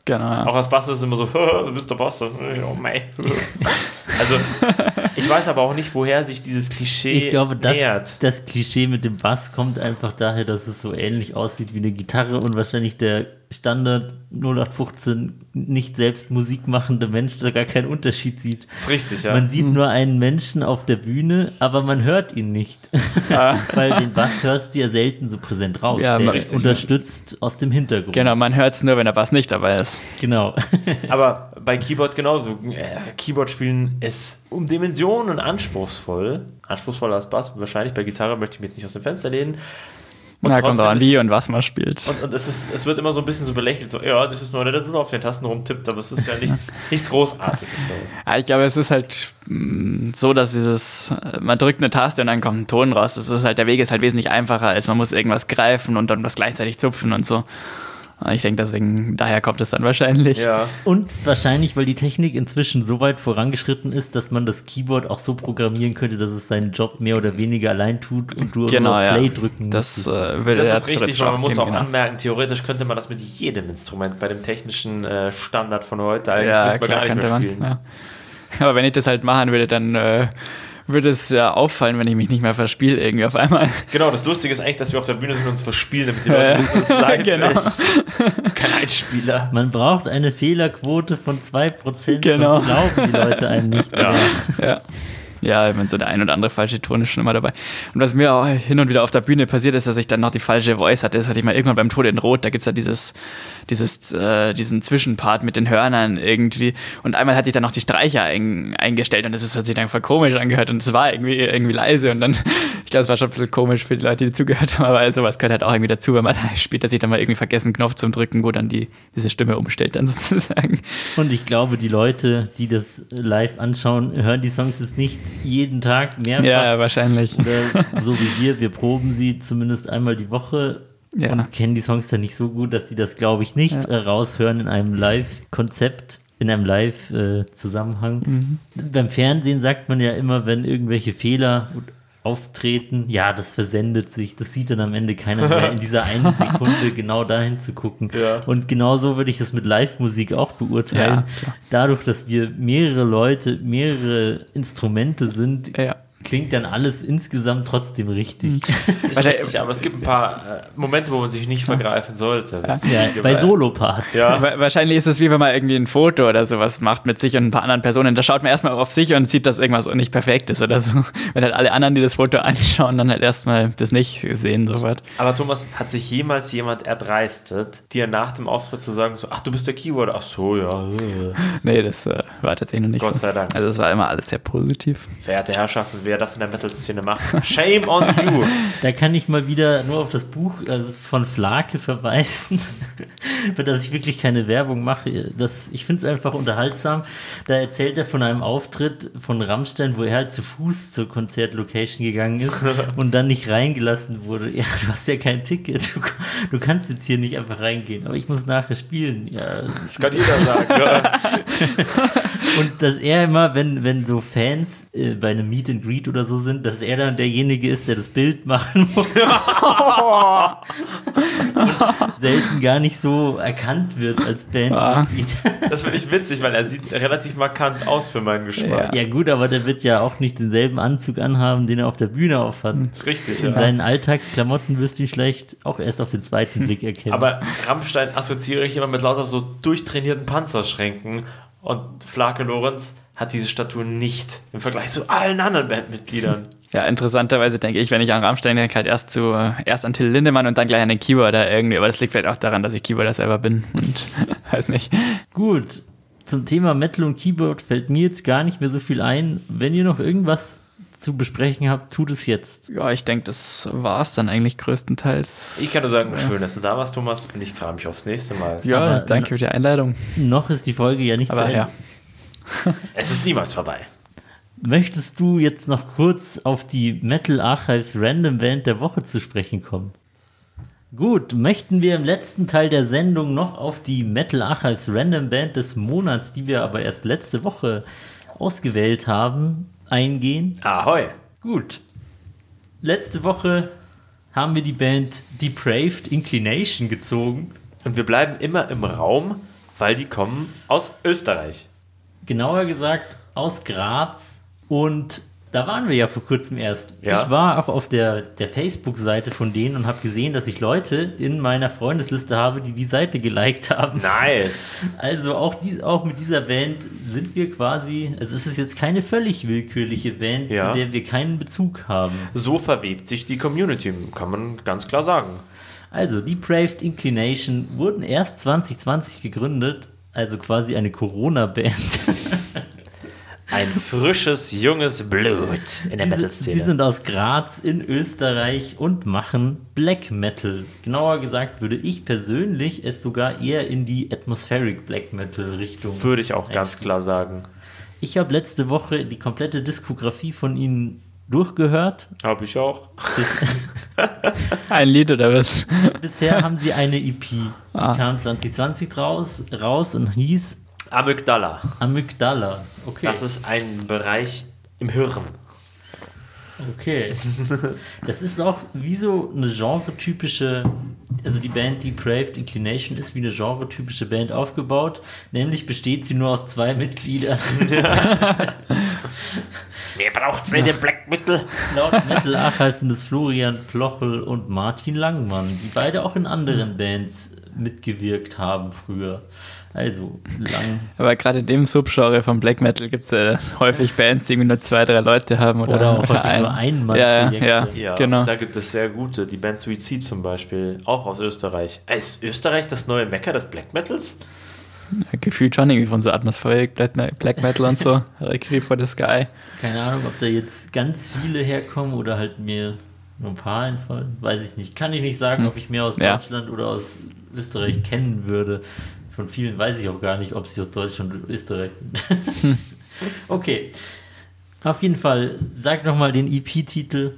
Genau. Auch als Bass ist es immer so, du bist der Bass. Oh mei. Also, ich weiß aber auch nicht, woher sich dieses Klischee Ich glaube, das, nähert. das Klischee mit dem Bass kommt einfach daher, dass es so ähnlich aussieht wie eine Gitarre und wahrscheinlich der Standard 0815 nicht selbst Musik machende Mensch da gar keinen Unterschied sieht. Ist richtig, ja. Man sieht nur einen Menschen auf der Bühne, aber man hört ihn nicht. Weil den Bass hörst du ja selten so präsent raus. Ja, der richtig, unterstützt aus dem Hintergrund. Genau, man hört es nur, wenn der Bass nicht dabei ist. Genau. Aber bei Keyboard genauso. Äh, Keyboard spielen ist um Dimensionen anspruchsvoll. Anspruchsvoller als Bass. Wahrscheinlich bei Gitarre möchte ich mich jetzt nicht aus dem Fenster lehnen. Und Na, kommt auch an, wie und was man spielt. Und, und es, ist, es wird immer so ein bisschen so belächelt, so, ja, das ist nur der, der auf den Tasten rumtippt, aber es ist ja nichts, nichts Großartiges. So. Ja, ich glaube, es ist halt mh, so, dass dieses, äh, man drückt eine Taste und dann kommt ein Ton raus. Das ist halt, der Weg ist halt wesentlich einfacher, als man muss irgendwas greifen und dann was gleichzeitig zupfen und so. Und Ich denke, deswegen, daher kommt es dann wahrscheinlich. Ja. Und wahrscheinlich, weil die Technik inzwischen so weit vorangeschritten ist, dass man das Keyboard auch so programmieren könnte, dass es seinen Job mehr oder weniger allein tut und du Genau, nur auf ja. Play drücken Das müsstest. äh, Das ja ist richtig, weil man muss auch genau. anmerken, theoretisch könnte man das mit jedem Instrument bei dem technischen äh, Standard von heute eigentlich Ja, man klar, gar nicht mehr man. spielen. Ja. Aber wenn ich das halt machen würde, dann äh, würde es ja auffallen, wenn ich mich nicht mehr verspiele irgendwie auf einmal. Genau, das Lustige ist eigentlich, dass wir auf der Bühne sind und uns verspielen, damit die Leute wissen, dass es live Genau. ist. Kein Einspieler. Man braucht eine Fehlerquote von 2%, Genau. sonst glauben die Leute einem nicht Ja. mehr. Ja. Ja, ich meine, so der ein oder andere falsche Ton ist schon immer dabei. Und was mir auch hin und wieder auf der Bühne passiert ist, dass ich dann noch die falsche Voice hatte. Das hatte ich mal irgendwann beim Tod in Rot. Da gibt es ja dieses, dieses, äh, diesen Zwischenpart mit den Hörnern irgendwie. Und einmal hatte ich dann noch die Streicher ein, eingestellt und das hat sich dann voll komisch angehört und es war irgendwie, irgendwie leise. Und dann, ich glaube, es war schon ein bisschen komisch für die Leute, die zugehört haben, aber sowas gehört halt auch irgendwie dazu, wenn man später sich dann mal irgendwie vergessen, Knopf zum Drücken, wo dann die, diese Stimme umstellt, dann sozusagen. Und ich glaube, die Leute, die das live anschauen, hören die Songs jetzt nicht jeden Tag mehrfach. Ja, wahrscheinlich. Oder so wie wir, wir proben sie zumindest einmal die Woche Ja. und kennen die Songs dann nicht so gut, dass sie das, glaube ich, nicht Ja. äh, raushören in einem Live-Konzept, in einem Live-Zusammenhang. Mhm. Beim Fernsehen sagt man ja immer, wenn irgendwelche Fehler auftreten, ja, das versendet sich, das sieht dann am Ende keiner mehr in dieser einen Sekunde genau dahin zu gucken. Ja. Und genauso würde ich das mit Live-Musik auch beurteilen. Ja. Dadurch, dass wir mehrere Leute, mehrere Instrumente sind, Ja. Klingt dann alles insgesamt trotzdem richtig. Ist Wahrscheinlich- richtig, aber es gibt ein paar äh, Momente, wo man sich nicht vergreifen sollte. Ja, bei Solo-Parts. Ja. Wa- Wahrscheinlich ist es wie wenn man irgendwie ein Foto oder sowas macht mit sich und ein paar anderen Personen. Da schaut man erstmal auf sich und sieht, dass irgendwas nicht perfekt ist oder so. Wenn halt alle anderen, die das Foto anschauen, dann halt erstmal das nicht sehen sofort. Aber Thomas, hat sich jemals jemand erdreistet, dir nach dem Auftritt zu sagen, so, ach, du bist der Keyboarder? Ach so, ja. Nee, das äh, war tatsächlich noch nicht Gott so. sei Dank. Also es war immer alles sehr positiv. Verehrte Herrschaften, wer das in der Metal-Szene macht, shame on you. Da kann ich mal wieder nur auf das Buch also von Flake verweisen, für das ich wirklich keine Werbung mache. Das, ich finde es einfach unterhaltsam. Da erzählt er von einem Auftritt von Rammstein, wo er halt zu Fuß zur Konzertlocation gegangen ist und dann nicht reingelassen wurde. Ja, du hast ja kein Ticket. Du, du kannst jetzt hier nicht einfach reingehen, aber ich muss nachher spielen. Ja, Das kann jeder sagen. Ja. Und dass er immer, wenn, wenn so Fans äh, bei einem Meet and Greet oder so sind, dass er dann derjenige ist, der das Bild machen muss. Selten gar nicht so erkannt wird als Bandmitglied. Das finde ich witzig, weil er sieht relativ markant aus für meinen Geschmack. Ja gut, aber der wird ja auch nicht denselben Anzug anhaben, den er auf der Bühne aufhat. Das ist richtig, In ja. seinen Alltagsklamotten wirst du ihn vielleicht auch erst auf den zweiten Blick erkennen. Aber Rammstein assoziiere ich immer mit lauter so durchtrainierten Panzerschränken und Flake Lorenz hat diese Statur nicht im Vergleich zu allen anderen Bandmitgliedern. Ja, interessanterweise denke ich, wenn ich an Rammstein denke, halt erst zu, erst an Till Lindemann und dann gleich an den Keyboarder irgendwie. Aber das liegt vielleicht auch daran, dass ich Keyboarder selber bin und weiß nicht. Gut, zum Thema Metal und Keyboard fällt mir jetzt gar nicht mehr so viel ein. Wenn ihr noch irgendwas zu besprechen habt, tut es jetzt. Ja, ich denke, das war es dann eigentlich größtenteils. Ich kann nur sagen, schön, dass du da warst, Thomas, und ich freue mich aufs nächste Mal. ja, Aber- danke für die Einladung. Noch ist die Folge ja nicht Aber ja. Es ist niemals vorbei. Möchtest du jetzt noch kurz auf die Metal Archives Random Band der Woche zu sprechen kommen? Gut, möchten wir im letzten Teil der Sendung noch auf die Metal Archives Random Band des Monats, die wir aber erst letzte Woche ausgewählt haben, eingehen? Ahoi. Gut. Letzte Woche haben wir die Band Depraved Inclination gezogen. Und wir bleiben immer im Raum, weil die kommen aus Österreich. Genauer gesagt aus Graz. Und da waren wir ja vor kurzem erst. Ja. Ich war auch auf der, der Facebook-Seite von denen und habe gesehen, dass ich Leute in meiner Freundesliste habe, die die Seite geliked haben. Nice. Also auch, die, auch mit dieser Band sind wir quasi, also es ist jetzt keine völlig willkürliche Band, Ja. zu der wir keinen Bezug haben. So verwebt sich die Community, kann man ganz klar sagen. Also, Depraved Inclination wurden erst 2020 gegründet, also quasi eine Corona-Band. Ein frisches, junges Blut in der Die Metal-Szene. sind aus Graz in Österreich und machen Black Metal. Genauer gesagt würde ich persönlich es sogar eher in die Atmospheric Black Metal Richtung. Würde ich auch ganz klar sagen. Ich habe letzte Woche die komplette Diskografie von ihnen durchgehört. Habe ich auch. Ein Lied oder was? Bisher haben sie eine EP. Die Ah. kam 2020 raus, raus und hieß Amygdala. Amygdala. Okay. Das ist ein Bereich im Hirn. Okay. Das ist auch wie so eine genretypische, also die Band Depraved Inclination ist wie eine genretypische Band aufgebaut, nämlich besteht sie nur aus zwei Mitgliedern. Wer braucht seine Black Metal? Laut Metal Archive sind es Florian Plochel und Martin Langmann, die beide auch in anderen Bands mitgewirkt haben früher. Also, lang. Aber gerade in dem Subgenre von Black Metal gibt es ja häufig Bands, die irgendwie nur zwei, drei Leute haben. Oder, Oder auch häufig ein- nur einmal Ja, ja, ja, Ja, genau. da gibt es sehr gute. Die Band Seed zum Beispiel, auch aus Österreich. Ist Österreich das neue Mecker des Black Metals? Gefühlt schon irgendwie von so Atmosphärik, Black, Black Metal und so. Requiem for the Sky. Keine Ahnung, ob da jetzt ganz viele herkommen oder halt mir nur ein paar einfallen. Weiß ich nicht. Kann ich nicht sagen, ob ich mehr aus Hm. Ja. Deutschland oder aus Österreich kennen würde. Von vielen weiß ich auch gar nicht, ob sie aus Deutschland oder Österreich sind. Hm. okay. Auf jeden Fall, sag nochmal den EP-Titel.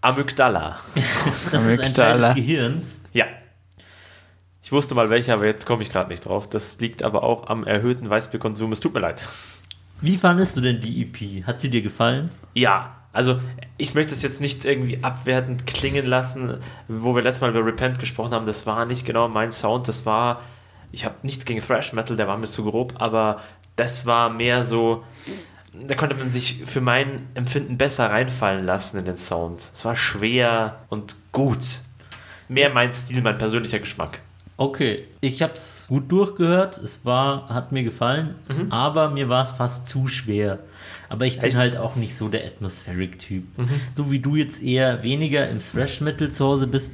Amygdala. Das ist ein Teil Amygdala. des Gehirns. Ja. Ich wusste mal welcher, aber jetzt komme ich gerade nicht drauf. Das liegt aber auch am erhöhten Weißbierkonsum. Es tut mir leid. Wie fandest du denn die EP? Hat sie dir gefallen? Ja, also ich möchte es jetzt nicht irgendwie abwertend klingen lassen, wo wir letztes Mal über Repent gesprochen haben. Das war nicht genau mein Sound. Das war, ich habe nichts gegen Thrash Metal, der war mir zu grob, aber das war mehr so, da konnte man sich für mein Empfinden besser reinfallen lassen in den Sound. Es war schwer und gut. Mehr mein Stil, mein persönlicher Geschmack. Okay, ich habe es gut durchgehört. Es war, hat mir gefallen, aber mir war es fast zu schwer. Aber ich bin Echt? halt auch nicht so der Atmospheric-Typ. So wie du jetzt eher weniger im Thrash-Metal zu Hause bist,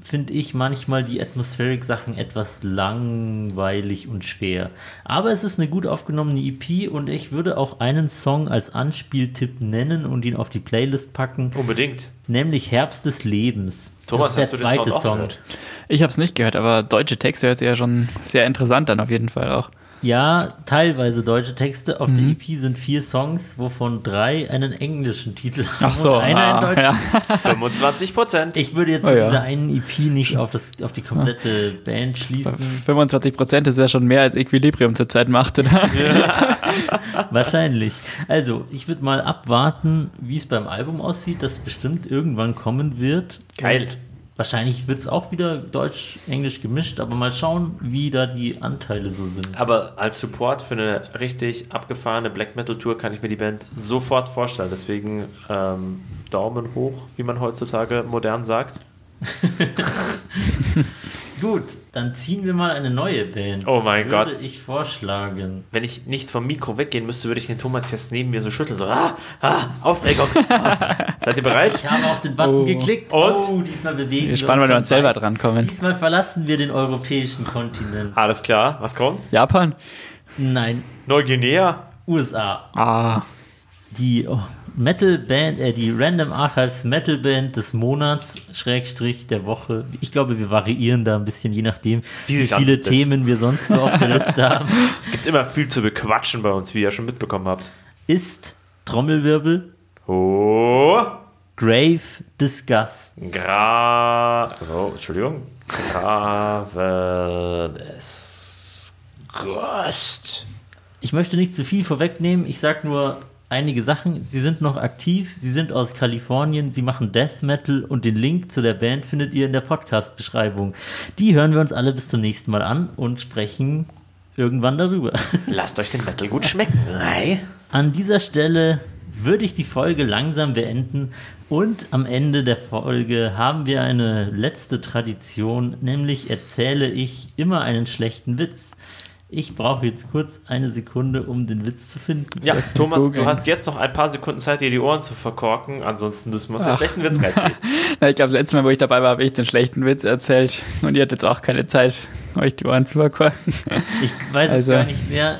finde ich manchmal die Atmospheric-Sachen etwas langweilig und schwer. Aber es ist eine gut aufgenommene EP und ich würde auch einen Song als Anspieltipp nennen und ihn auf die Playlist packen, Unbedingt. nämlich Herbst des Lebens. Thomas, das hast ist du der den zweite Sound auch Song. gehört? Ich habe es nicht gehört, aber deutsche Texte hört sich ja schon sehr interessant an, auf jeden Fall auch. Ja, teilweise deutsche Texte. Auf Mhm. der EP sind vier Songs, wovon drei einen englischen Titel haben. Ach so, und einer ah, einen deutschen. ja. 25 Prozent. Ich würde jetzt Oh mit ja. dieser einen EP nicht auf, das, auf die komplette Band schließen. 25 Prozent ist ja schon mehr als Equilibrium zurzeit macht, oder? Wahrscheinlich. Also, ich würde mal abwarten, wie es beim Album aussieht, das bestimmt irgendwann kommen wird. Geil. Und wahrscheinlich wird es auch wieder Deutsch-Englisch gemischt, aber mal schauen, wie da die Anteile so sind. Aber als Support für eine richtig abgefahrene Black Metal Tour kann ich mir die Band sofort vorstellen. Deswegen ähm, Daumen hoch, wie man heutzutage modern sagt. Gut, dann ziehen wir mal eine neue Band. Oh mein würde Gott. ich vorschlagen. Wenn ich nicht vom Mikro weggehen müsste, würde ich den Thomas jetzt neben mir so schütteln. So, ah, ah, Aufregung. Ah. Seid ihr bereit? Ich habe auf den Button Oh. geklickt. Und? Oh, diesmal bewegen wir Spannend, wenn wir uns selber weit. drankommen. Diesmal verlassen wir den europäischen Kontinent. Alles klar, was kommt? Japan? Nein, Neuguinea? USA. Ah, Die oh, Metal Band, äh, die Random Archives Metal Band des Monats, Schrägstrich der Woche. Ich glaube, wir variieren da ein bisschen, je nachdem, Wie wie, viele anbietet. Themen wir sonst so auf der Liste haben. Es gibt immer viel zu bequatschen bei uns, wie ihr schon mitbekommen habt. Ist Trommelwirbel Oh, Grave Disgust. Gra... Oh, Entschuldigung. Grave des Ghost. Ich möchte nicht zu viel vorwegnehmen. Ich sage nur einige Sachen. Sie sind noch aktiv. Sie sind aus Kalifornien. Sie machen Death Metal und den Link zu der Band findet ihr in der Podcast-Beschreibung. Die hören wir uns alle bis zum nächsten Mal an und sprechen irgendwann darüber. Lasst euch den Metal gut schmecken. Ei. An dieser Stelle würde ich die Folge langsam beenden und am Ende der Folge haben wir eine letzte Tradition, nämlich erzähle ich immer einen schlechten Witz. Ich brauche jetzt kurz eine Sekunde, um den Witz zu finden. Ja, Thomas, googeln. du hast jetzt noch ein paar Sekunden Zeit, dir die Ohren zu verkorken. Ansonsten müssen wir uns den schlechten Witz reinziehen. Na, ich glaube, das letzte Mal, wo ich dabei war, habe ich den schlechten Witz erzählt. Und ihr hattet jetzt auch keine Zeit, euch die Ohren zu verkorken. Ich weiß Also- es gar nicht mehr,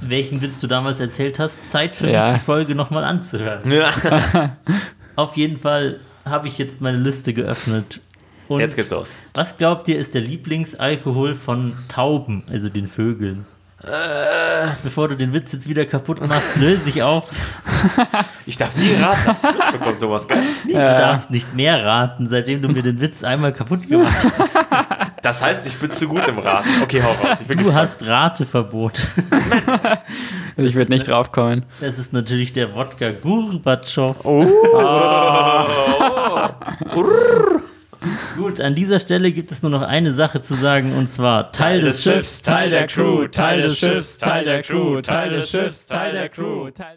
welchen Witz du damals erzählt hast. Zeit für Ja. mich, die Folge nochmal anzuhören. Ja. Auf jeden Fall habe ich jetzt meine Liste geöffnet. Und Jetzt geht's los. Was glaubt ihr, ist der Lieblingsalkohol von Tauben, also den Vögeln? Äh. Bevor du den Witz jetzt wieder kaputt machst, löse ich auf. Ich darf nie raten, dass du es bekommt, Thomas, gell? Du darfst nicht mehr raten, seitdem du mir den Witz einmal kaputt gemacht hast. Das heißt, ich bin zu gut im Raten. Okay, hau raus. Ich bin Du hast Rateverbot. Ich würde nicht drauf kommen. Das ist natürlich der Wodka Gorbatschow. Gut, an dieser Stelle gibt es nur noch eine Sache zu sagen und zwar Teil des Schiffs, Teil der Crew, Teil des Schiffs, Teil der Crew, Teil des Schiffs, Teil der Crew. Teil